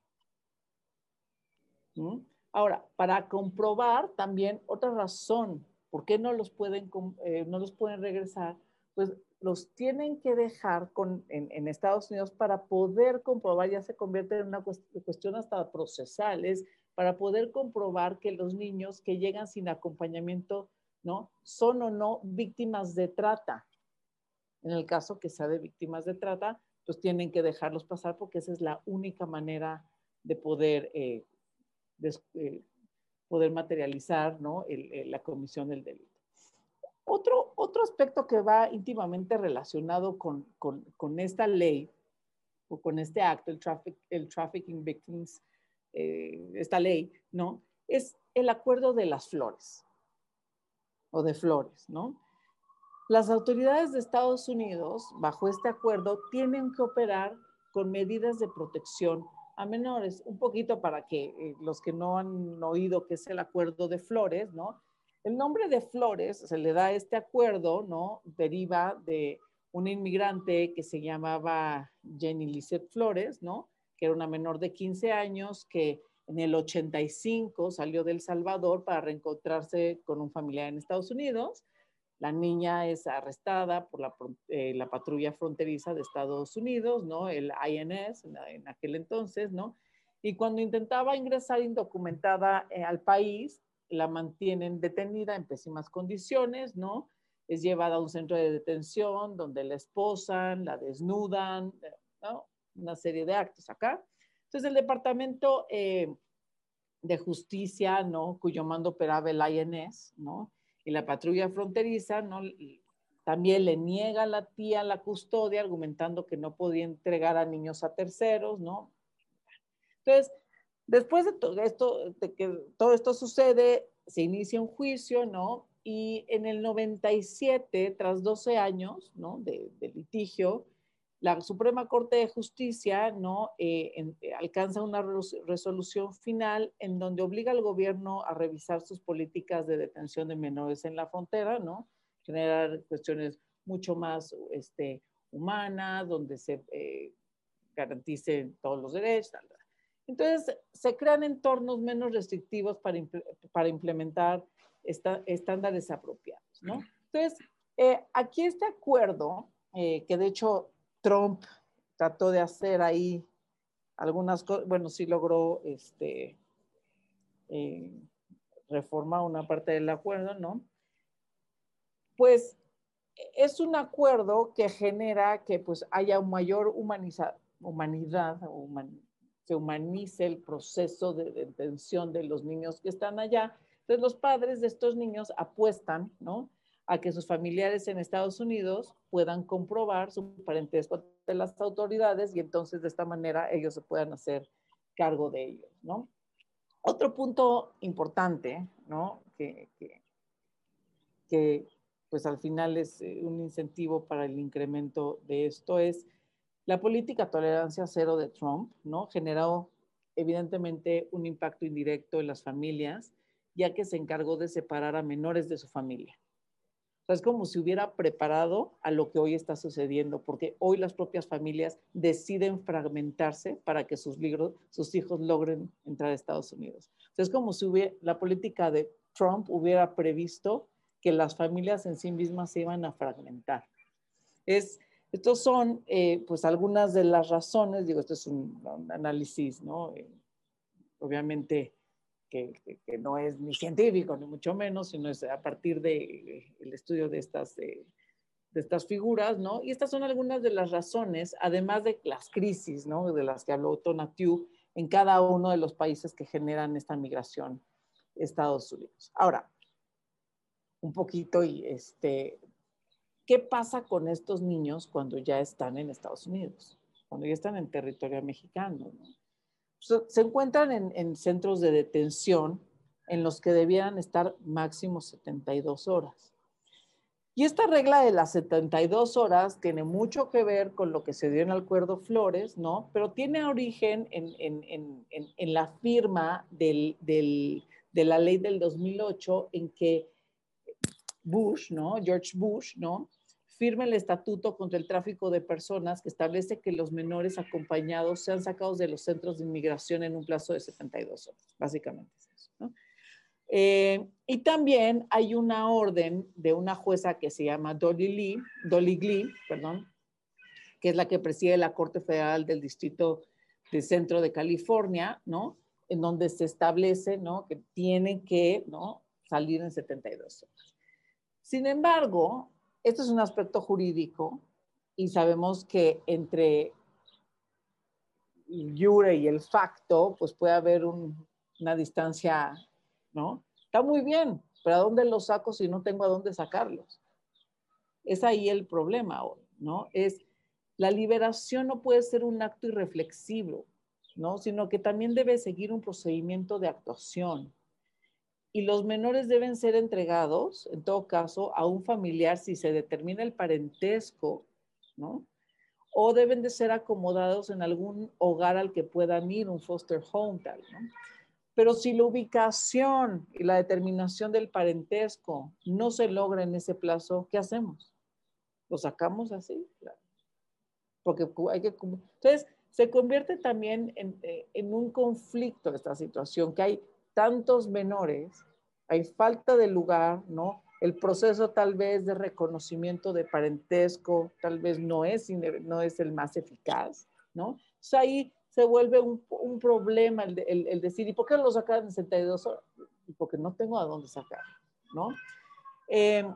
¿Mm? Ahora, para comprobar también otra razón por qué no los pueden, eh, no los pueden regresar, pues los tienen que dejar en, Estados Unidos para poder comprobar, ya se convierte en una cuestión hasta procesal, es para poder comprobar que los niños que llegan sin acompañamiento, ¿no? Son o no víctimas de trata. En el caso que sea de víctimas de trata, pues tienen que dejarlos pasar porque esa es la única manera de poder, eh, eh, poder materializar, ¿no? la comisión del delito. Otro, otro aspecto que va íntimamente relacionado con, con, esta ley o con este acto, el, traffic, el Trafficking Victims, eh, esta ley, ¿no? Es el acuerdo de las flores o de flores, ¿no? Las autoridades de Estados Unidos, bajo este acuerdo, tienen que operar con medidas de protección a menores, un poquito para que eh, los que no han oído qué es el acuerdo de flores, ¿no? El nombre de Flores se le da a este acuerdo, ¿no? Deriva de una inmigrante que se llamaba Jenny Lisette Flores, ¿no? Que era una menor de 15 años que en el 85 salió del Salvador para reencontrarse con un familiar en Estados Unidos. La niña es arrestada por la, eh, patrulla fronteriza de Estados Unidos, ¿no? El INS en, aquel entonces, ¿no? Y cuando intentaba ingresar indocumentada eh, al país, la mantienen detenida en pésimas condiciones, ¿no? Es llevada a un centro de detención donde la esposan, la desnudan, ¿no? Una serie de actos acá. Entonces, el Departamento eh, de Justicia, ¿no? Cuyo mando operaba el INS, ¿no? Y la patrulla fronteriza, ¿no? También le niega a la tía la custodia, argumentando que no podía entregar a niños a terceros, ¿no? Entonces, Después de todo esto, de que todo esto sucede, se inicia un juicio, ¿no? Y en el 97, tras 12 años, ¿no? De, litigio, la Suprema Corte de Justicia, ¿no? Eh, eh, alcanza una resolución final en donde obliga al gobierno a revisar sus políticas de detención de menores en la frontera, ¿no? Generar cuestiones mucho más este, humanas, donde se eh, garanticen todos los derechos, tal, entonces, se crean entornos menos restrictivos para, para implementar estándares apropiados, ¿no? Entonces, eh, aquí este acuerdo, eh, que de hecho Trump trató de hacer ahí algunas cosas, bueno, sí logró este, eh, reformar una parte del acuerdo, ¿no? Pues es un acuerdo que genera que pues haya un mayor humaniza, humanidad, se humanice el proceso de detención de los niños que están allá. Entonces los padres de estos niños apuestan, ¿no? A que sus familiares en Estados Unidos puedan comprobar su parentesco de las autoridades y entonces de esta manera ellos se puedan hacer cargo de ellos. Otro punto importante, ¿no? Que, que, pues al final es eh, un incentivo para el incremento de esto es la política tolerancia cero de Trump, ¿no? Generó evidentemente un impacto indirecto en las familias, ya que se encargó de separar a menores de su familia. Es como si hubiera preparado a lo que hoy está sucediendo, porque hoy las propias familias deciden fragmentarse para que sus, hijos logren entrar a Estados Unidos. Es como si la política de Trump hubiera previsto que las familias en sí mismas se iban a fragmentar. Es, estos son, eh, pues, algunas de las razones, digo, esto es un, análisis, ¿no? Eh, obviamente, que, no es ni científico, ni mucho menos, sino es a partir del de, el estudio de estas, de, estas figuras, ¿no? Y estas son algunas de las razones, además de las crisis, ¿no? De las que habló Tonatiu en cada uno de los países que generan esta migración Estados Unidos. Ahora, un poquito y este, ¿qué pasa con estos niños cuando ya están en Estados Unidos? Cuando ya están en territorio mexicano, ¿no? se encuentran en, centros de detención en los que debieran estar máximo 72 horas. Y esta regla de las 72 horas tiene mucho que ver con lo que se dio en el acuerdo Flores, ¿no? Pero tiene origen en, la firma de la ley del 2008 en que Bush, ¿no? George Bush, ¿no? firma el estatuto contra el tráfico de personas que establece que los menores acompañados sean sacados de los centros de inmigración en un plazo de 72 horas. Básicamente es eso. Eh, y también hay una orden de una jueza que se llama Dolly Lee, Dolly Glee, perdón, que es la que preside la Corte Federal del Distrito del Centro de California, ¿no? En donde se establece, ¿no? Que tienen que, ¿no? Salir en 72 horas. Sin embargo, esto es un aspecto jurídico y sabemos que entre el jure y el facto, pues puede haber una distancia, ¿no? Está muy bien, pero ¿a dónde los saco si no tengo a dónde sacarlos? Es ahí el problema ¿no? Es la liberación no puede ser un acto irreflexivo, ¿no? Sino que también debe seguir un procedimiento de actuación y los menores deben ser entregados, en todo caso, a un familiar si se determina el parentesco, ¿no? O deben de ser acomodados en algún hogar al que puedan ir, un foster home, tal, ¿no? Pero si la ubicación y la determinación del parentesco no se logra en ese plazo, ¿qué hacemos? ¿Lo sacamos así? Porque hay que... Entonces, se convierte también eh, en un conflicto esta situación, que hay tantos menores, hay falta de lugar, ¿no? El proceso tal vez de reconocimiento de parentesco tal vez no es, no es el más eficaz, ¿no? Entonces ahí se vuelve un, problema el, el, decir, ¿y por qué lo sacan en 62 horas? Porque no tengo a dónde sacar, ¿no? Em,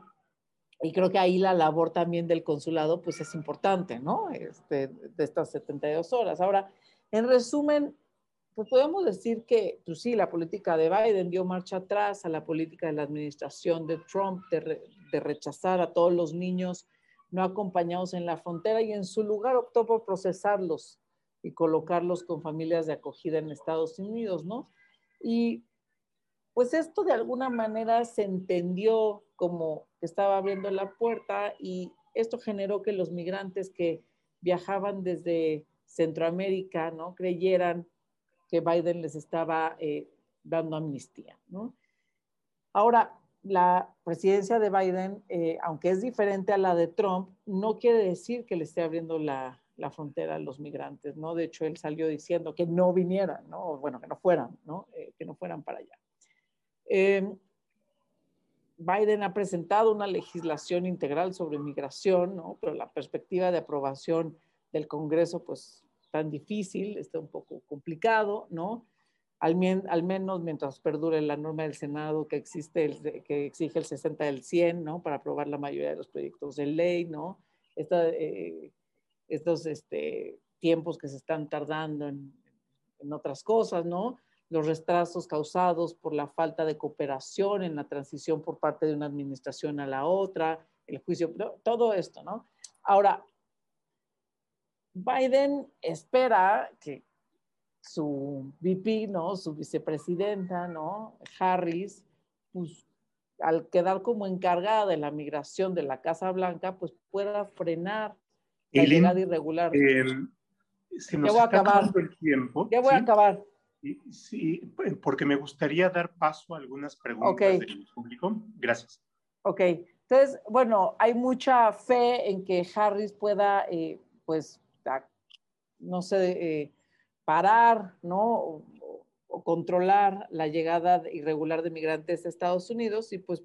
y creo que ahí la labor también del consulado pues es importante, ¿no? Este, de estas 72 horas. Ahora, en resumen, pues podemos decir que, pues sí, la política de Biden dio marcha atrás a la política de la administración de Trump de, rechazar a todos los niños no acompañados en la frontera y en su lugar optó por procesarlos y colocarlos con familias de acogida en Estados Unidos, ¿no? Y pues esto de alguna manera se entendió como que estaba abriendo la puerta y esto generó que los migrantes que viajaban desde Centroamérica, ¿no? Creyeran que Biden les estaba eh, dando amnistía. ¿no? Ahora, la presidencia de Biden, eh, aunque es diferente a la de Trump, no quiere decir que le esté abriendo la, la, frontera a los migrantes, ¿no? De hecho, él salió diciendo que no vinieran, ¿no? Bueno, que no fueran, ¿no? Eh, que no fueran para allá. Biden ha presentado una legislación integral sobre migración, ¿no? Pero la perspectiva de aprobación del Congreso, pues tan difícil, está un poco complicado, ¿no? Al, al, menos mientras perdure la norma del Senado que, existe el, que exige el 60 del 100, ¿no? Para aprobar la mayoría de los proyectos de ley, ¿no? Esta, eh, estos este, tiempos que se están tardando en, en otras cosas, ¿no? Los retrasos causados por la falta de cooperación en la transición por parte de una administración a la otra, el juicio, todo esto, ¿no? Ahora, Biden espera que su VP, ¿no? Su vicepresidenta, ¿no? Harris, pues al quedar como encargada de la migración de la Casa Blanca, pues pueda frenar la llegada irregular. Eh, se nos ya voy a acabar. el tiempo. Ya voy a acabar. Sí, porque me gustaría dar paso a algunas preguntas del público. Gracias. Ok, entonces, bueno, hay mucha fe en que Harris pueda, eh, pues, no sé, eh, parar, ¿no? O, controlar la llegada irregular de migrantes a Estados Unidos. Y pues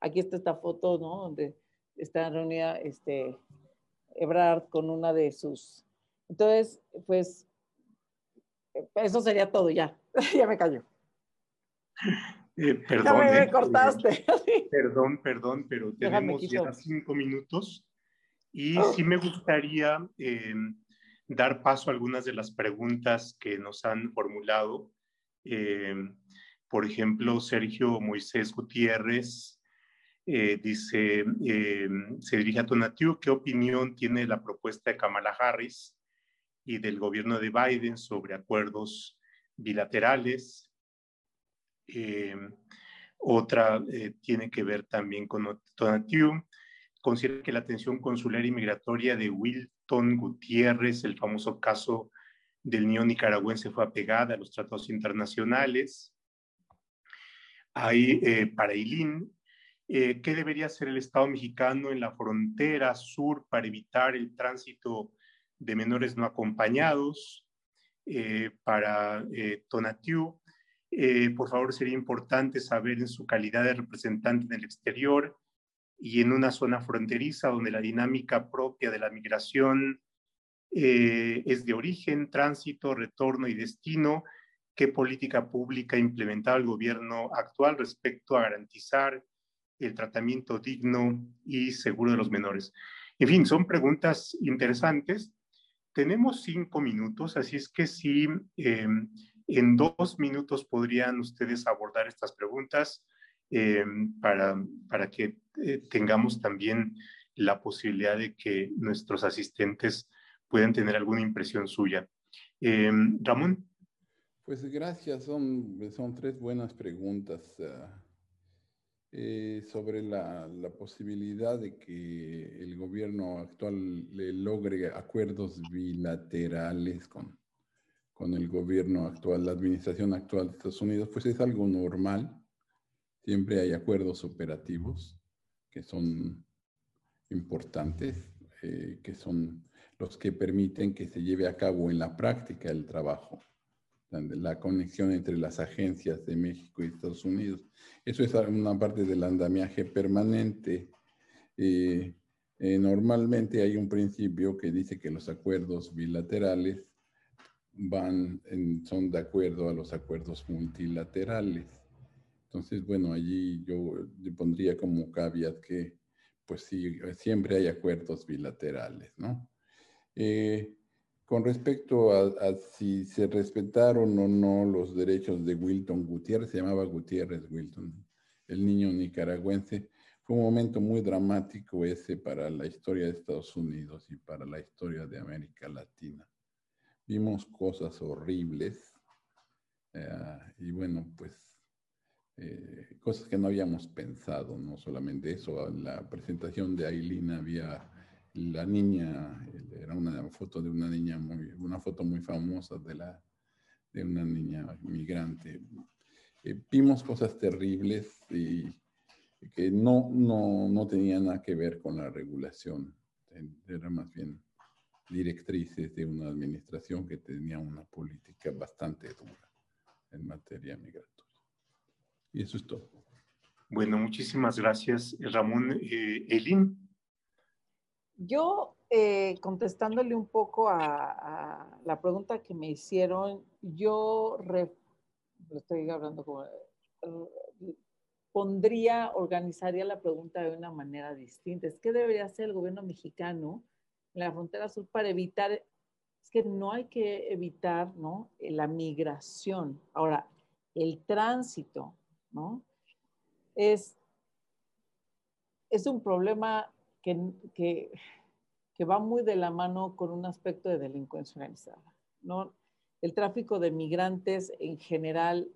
aquí está esta foto, ¿no? Donde está reunida este, Ebrard con una de sus... Entonces, pues, eso sería todo ya. [LAUGHS] ya me callo. Eh, perdón, ya me, eh, cortaste. perdón, perdón, pero tenemos ya cinco minutos y sí me gustaría em, dar paso a algunas de las preguntas que nos han formulado. Em, por ejemplo, Sergio Moisés Gutiérrez eh, dice, se dirige a Tonatiu, ¿qué opinión tiene la propuesta de Kamala Harris y del gobierno de Biden sobre acuerdos bilaterales? otra eh, tiene que ver también con Tonatiu considera que la atención consular y migratoria de Wilton Gutiérrez, el famoso caso del niño nicaragüense, fue apegada a los tratados internacionales. Ahí, eh, para Ilín, eh, ¿qué debería hacer el Estado mexicano en la frontera sur para evitar el tránsito de menores no acompañados? Eh, para Tonatiu, por favor, sería importante saber en su calidad de representante en el exterior y en una zona fronteriza donde la dinámica propia de la migración eh, es de origen, tránsito, retorno y destino, qué política pública ha implementado el gobierno actual respecto a garantizar el tratamiento digno y seguro de los menores. En fin, son preguntas interesantes. Tenemos cinco minutos, así es que si em, en dos minutos podrían ustedes abordar estas preguntas em, para, para que eh, tengamos también la posibilidad de que nuestros asistentes puedan tener alguna impresión suya. Eh, Ramón. Pues gracias, son, son tres buenas preguntas eh, sobre la, la, posibilidad de que el gobierno actual le logre acuerdos bilaterales con, con el gobierno actual, la administración actual de Estados Unidos, pues es algo normal. Siempre hay acuerdos operativos que son importantes, eh, que son los que permiten que se lleve a cabo en la práctica el trabajo, la conexión entre las agencias de México y Estados Unidos. Eso es una parte del andamiaje permanente. Eh, eh, normalmente hay un principio que dice que los acuerdos bilaterales van son de acuerdo a los acuerdos multilaterales. Entonces, bueno, allí yo pondría como caveat que, pues sí, siempre hay acuerdos bilaterales, ¿no? Eh, con respecto a, si se respetaron o no los derechos de Wilton Gutiérrez, se llamaba Gutiérrez Wilton, el niño nicaragüense, fue un momento muy dramático ese para la historia de Estados Unidos y para la historia de América Latina. Vimos cosas horribles eh, y bueno, pues eh, cosas que no habíamos pensado, no solamente eso, la presentación de Aileen había la niña, era una foto de una niña muy, una foto muy famosa de, la, de una niña migrante. Eh, vimos cosas terribles y que no, no, no tenían nada que ver con la regulación, eran más bien directrices de una administración que tenía una política bastante dura en materia migratoria. Y eso es todo. Bueno, muchísimas gracias, Ramón. Eh, Elin. Yo eh, contestándole un poco a, la pregunta que me hicieron, yo estoy hablando como, eh, pondría, organizaría la pregunta de una manera distinta. Es que debería hacer el gobierno mexicano en la frontera sur para evitar, es que no hay que evitar, ¿no? La migración. Ahora, el tránsito, ¿no? Es, es un problema que, que que va muy de la mano con un aspecto de delincuencia organizada. ¿no? El tráfico de migrantes en general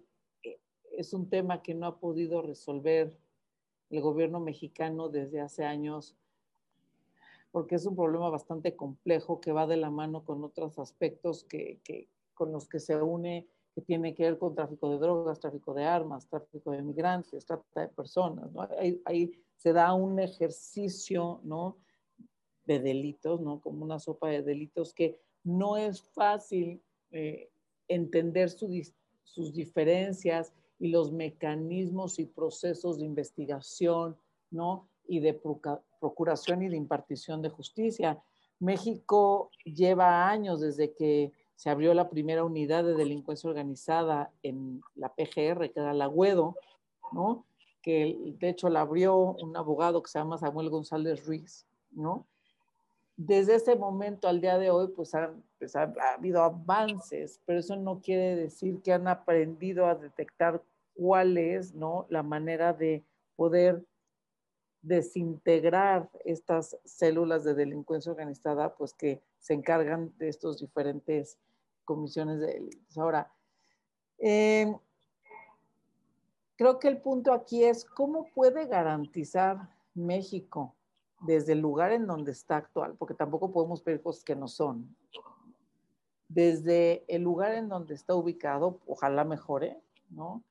eh, es un tema que no ha podido resolver el gobierno mexicano desde hace años, porque es un problema bastante complejo que va de la mano con otros aspectos que, que, con los que se une, que tiene que ver con tráfico de drogas, tráfico de armas, tráfico de migrantes, trata de personas. Ahí, se da un ejercicio de delitos, ¿no? Como una sopa de delitos que no es fácil eh, entender sus diferencias y los mecanismos y procesos de investigación, ¿no? Y de procuración y de impartición de justicia. México lleva años desde que se abrió la primera unidad de delincuencia organizada en la PGR, que era la Agüedo, ¿no? Que de hecho la abrió un abogado que se llama Samuel González Ruiz, ¿no? desde ese momento al día de hoy, pues, pues ha, habido avances, pero eso no quiere decir que han aprendido a detectar cuál es ¿no? la manera de poder desintegrar estas células de delincuencia organizada, pues que se encargan de estos diferentes comisiones de delitos. Ahora, em, creo que el punto aquí es cómo puede garantizar México desde el lugar en donde está actual, porque tampoco podemos pedir cosas que no son, desde el lugar en donde está ubicado, ojalá mejore, ¿no?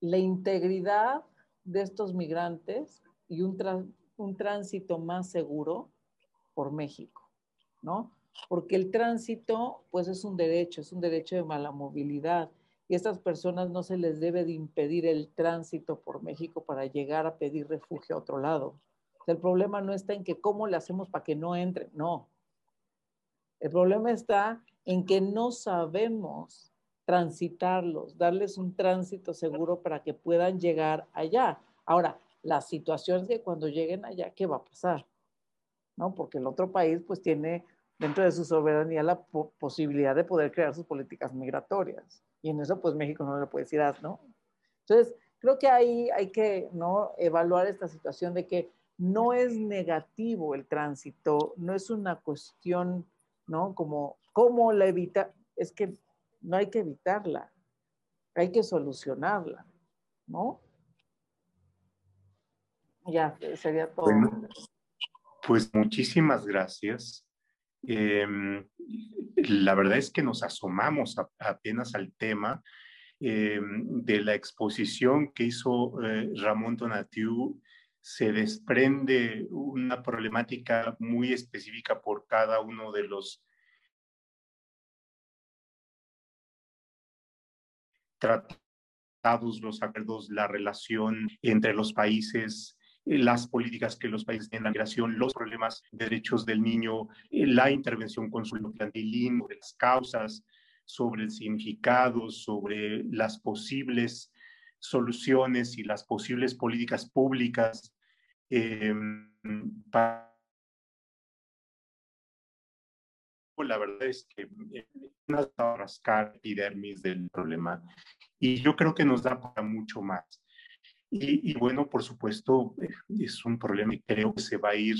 La integridad de estos migrantes y un, un tránsito más seguro por México, ¿no? Porque el tránsito, pues es un derecho, es un derecho de mala movilidad y a estas personas no se les debe de impedir el tránsito por México para llegar a pedir refugio a otro lado. el problema no está en que cómo le hacemos para que no entren, no. El problema está en que no sabemos transitarlos, darles un tránsito seguro para que puedan llegar allá. Ahora, la situación es que cuando lleguen allá, ¿qué va a pasar? ¿No? Porque el otro país pues tiene dentro de su soberanía la posibilidad de poder crear sus políticas migratorias. Y en eso, pues México no le puede decir, ¿no? Entonces, creo que ahí hay que ¿no? evaluar esta situación de que no es negativo el tránsito, no es una cuestión, ¿no? Como, ¿cómo la evita? Es que no hay que evitarla, hay que solucionarla, ¿no? Ya, sería todo. pues muchísimas gracias. Em, la verdad es que nos asomamos apenas al tema em, de la exposición que hizo eh, Ramón Donatiu. Se desprende una problemática muy específica por cada uno de los tratados, los acuerdos, la relación entre los países, las políticas que los países tienen la migración, los problemas de derechos del niño, eh, la intervención consulo-plantilín, las causas, sobre el significado, sobre las posibles soluciones y las posibles políticas públicas em, para la verdad es que eh, rascar epidermis del problema y yo creo que nos da para mucho más. Y, bueno, por supuesto, eh, es un problema y creo que se va a ir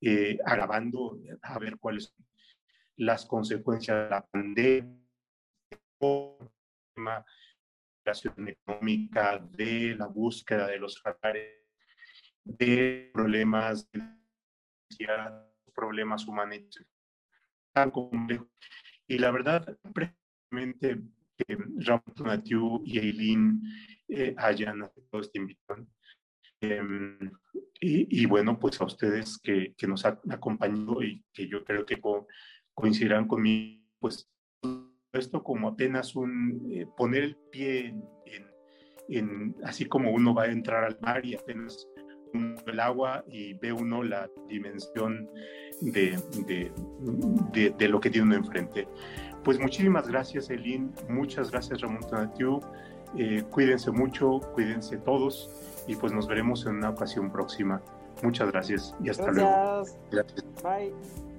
eh, agravando a ver cuáles son las consecuencias de la pandemia, de la económica, de la búsqueda de los radares, de problemas de problemas humanos tan complejos. Y la verdad, precisamente que Mathieu y Eileen eh, hayan aceptado esta invitación. Em, y, bueno, pues a ustedes que, que, nos han acompañado y que yo creo que coincidirán conmigo, pues esto como apenas un eh, poner el pie en, en, así como uno va a entrar al mar y apenas el agua y ve uno la dimensión de, de, de, lo que tiene uno enfrente. Pues muchísimas gracias, Elin. Muchas gracias, Ramón Tonatiu. Eh, cuídense mucho, cuídense todos y pues nos veremos en una ocasión próxima. Muchas gracias y hasta luego. Gracias. Bye.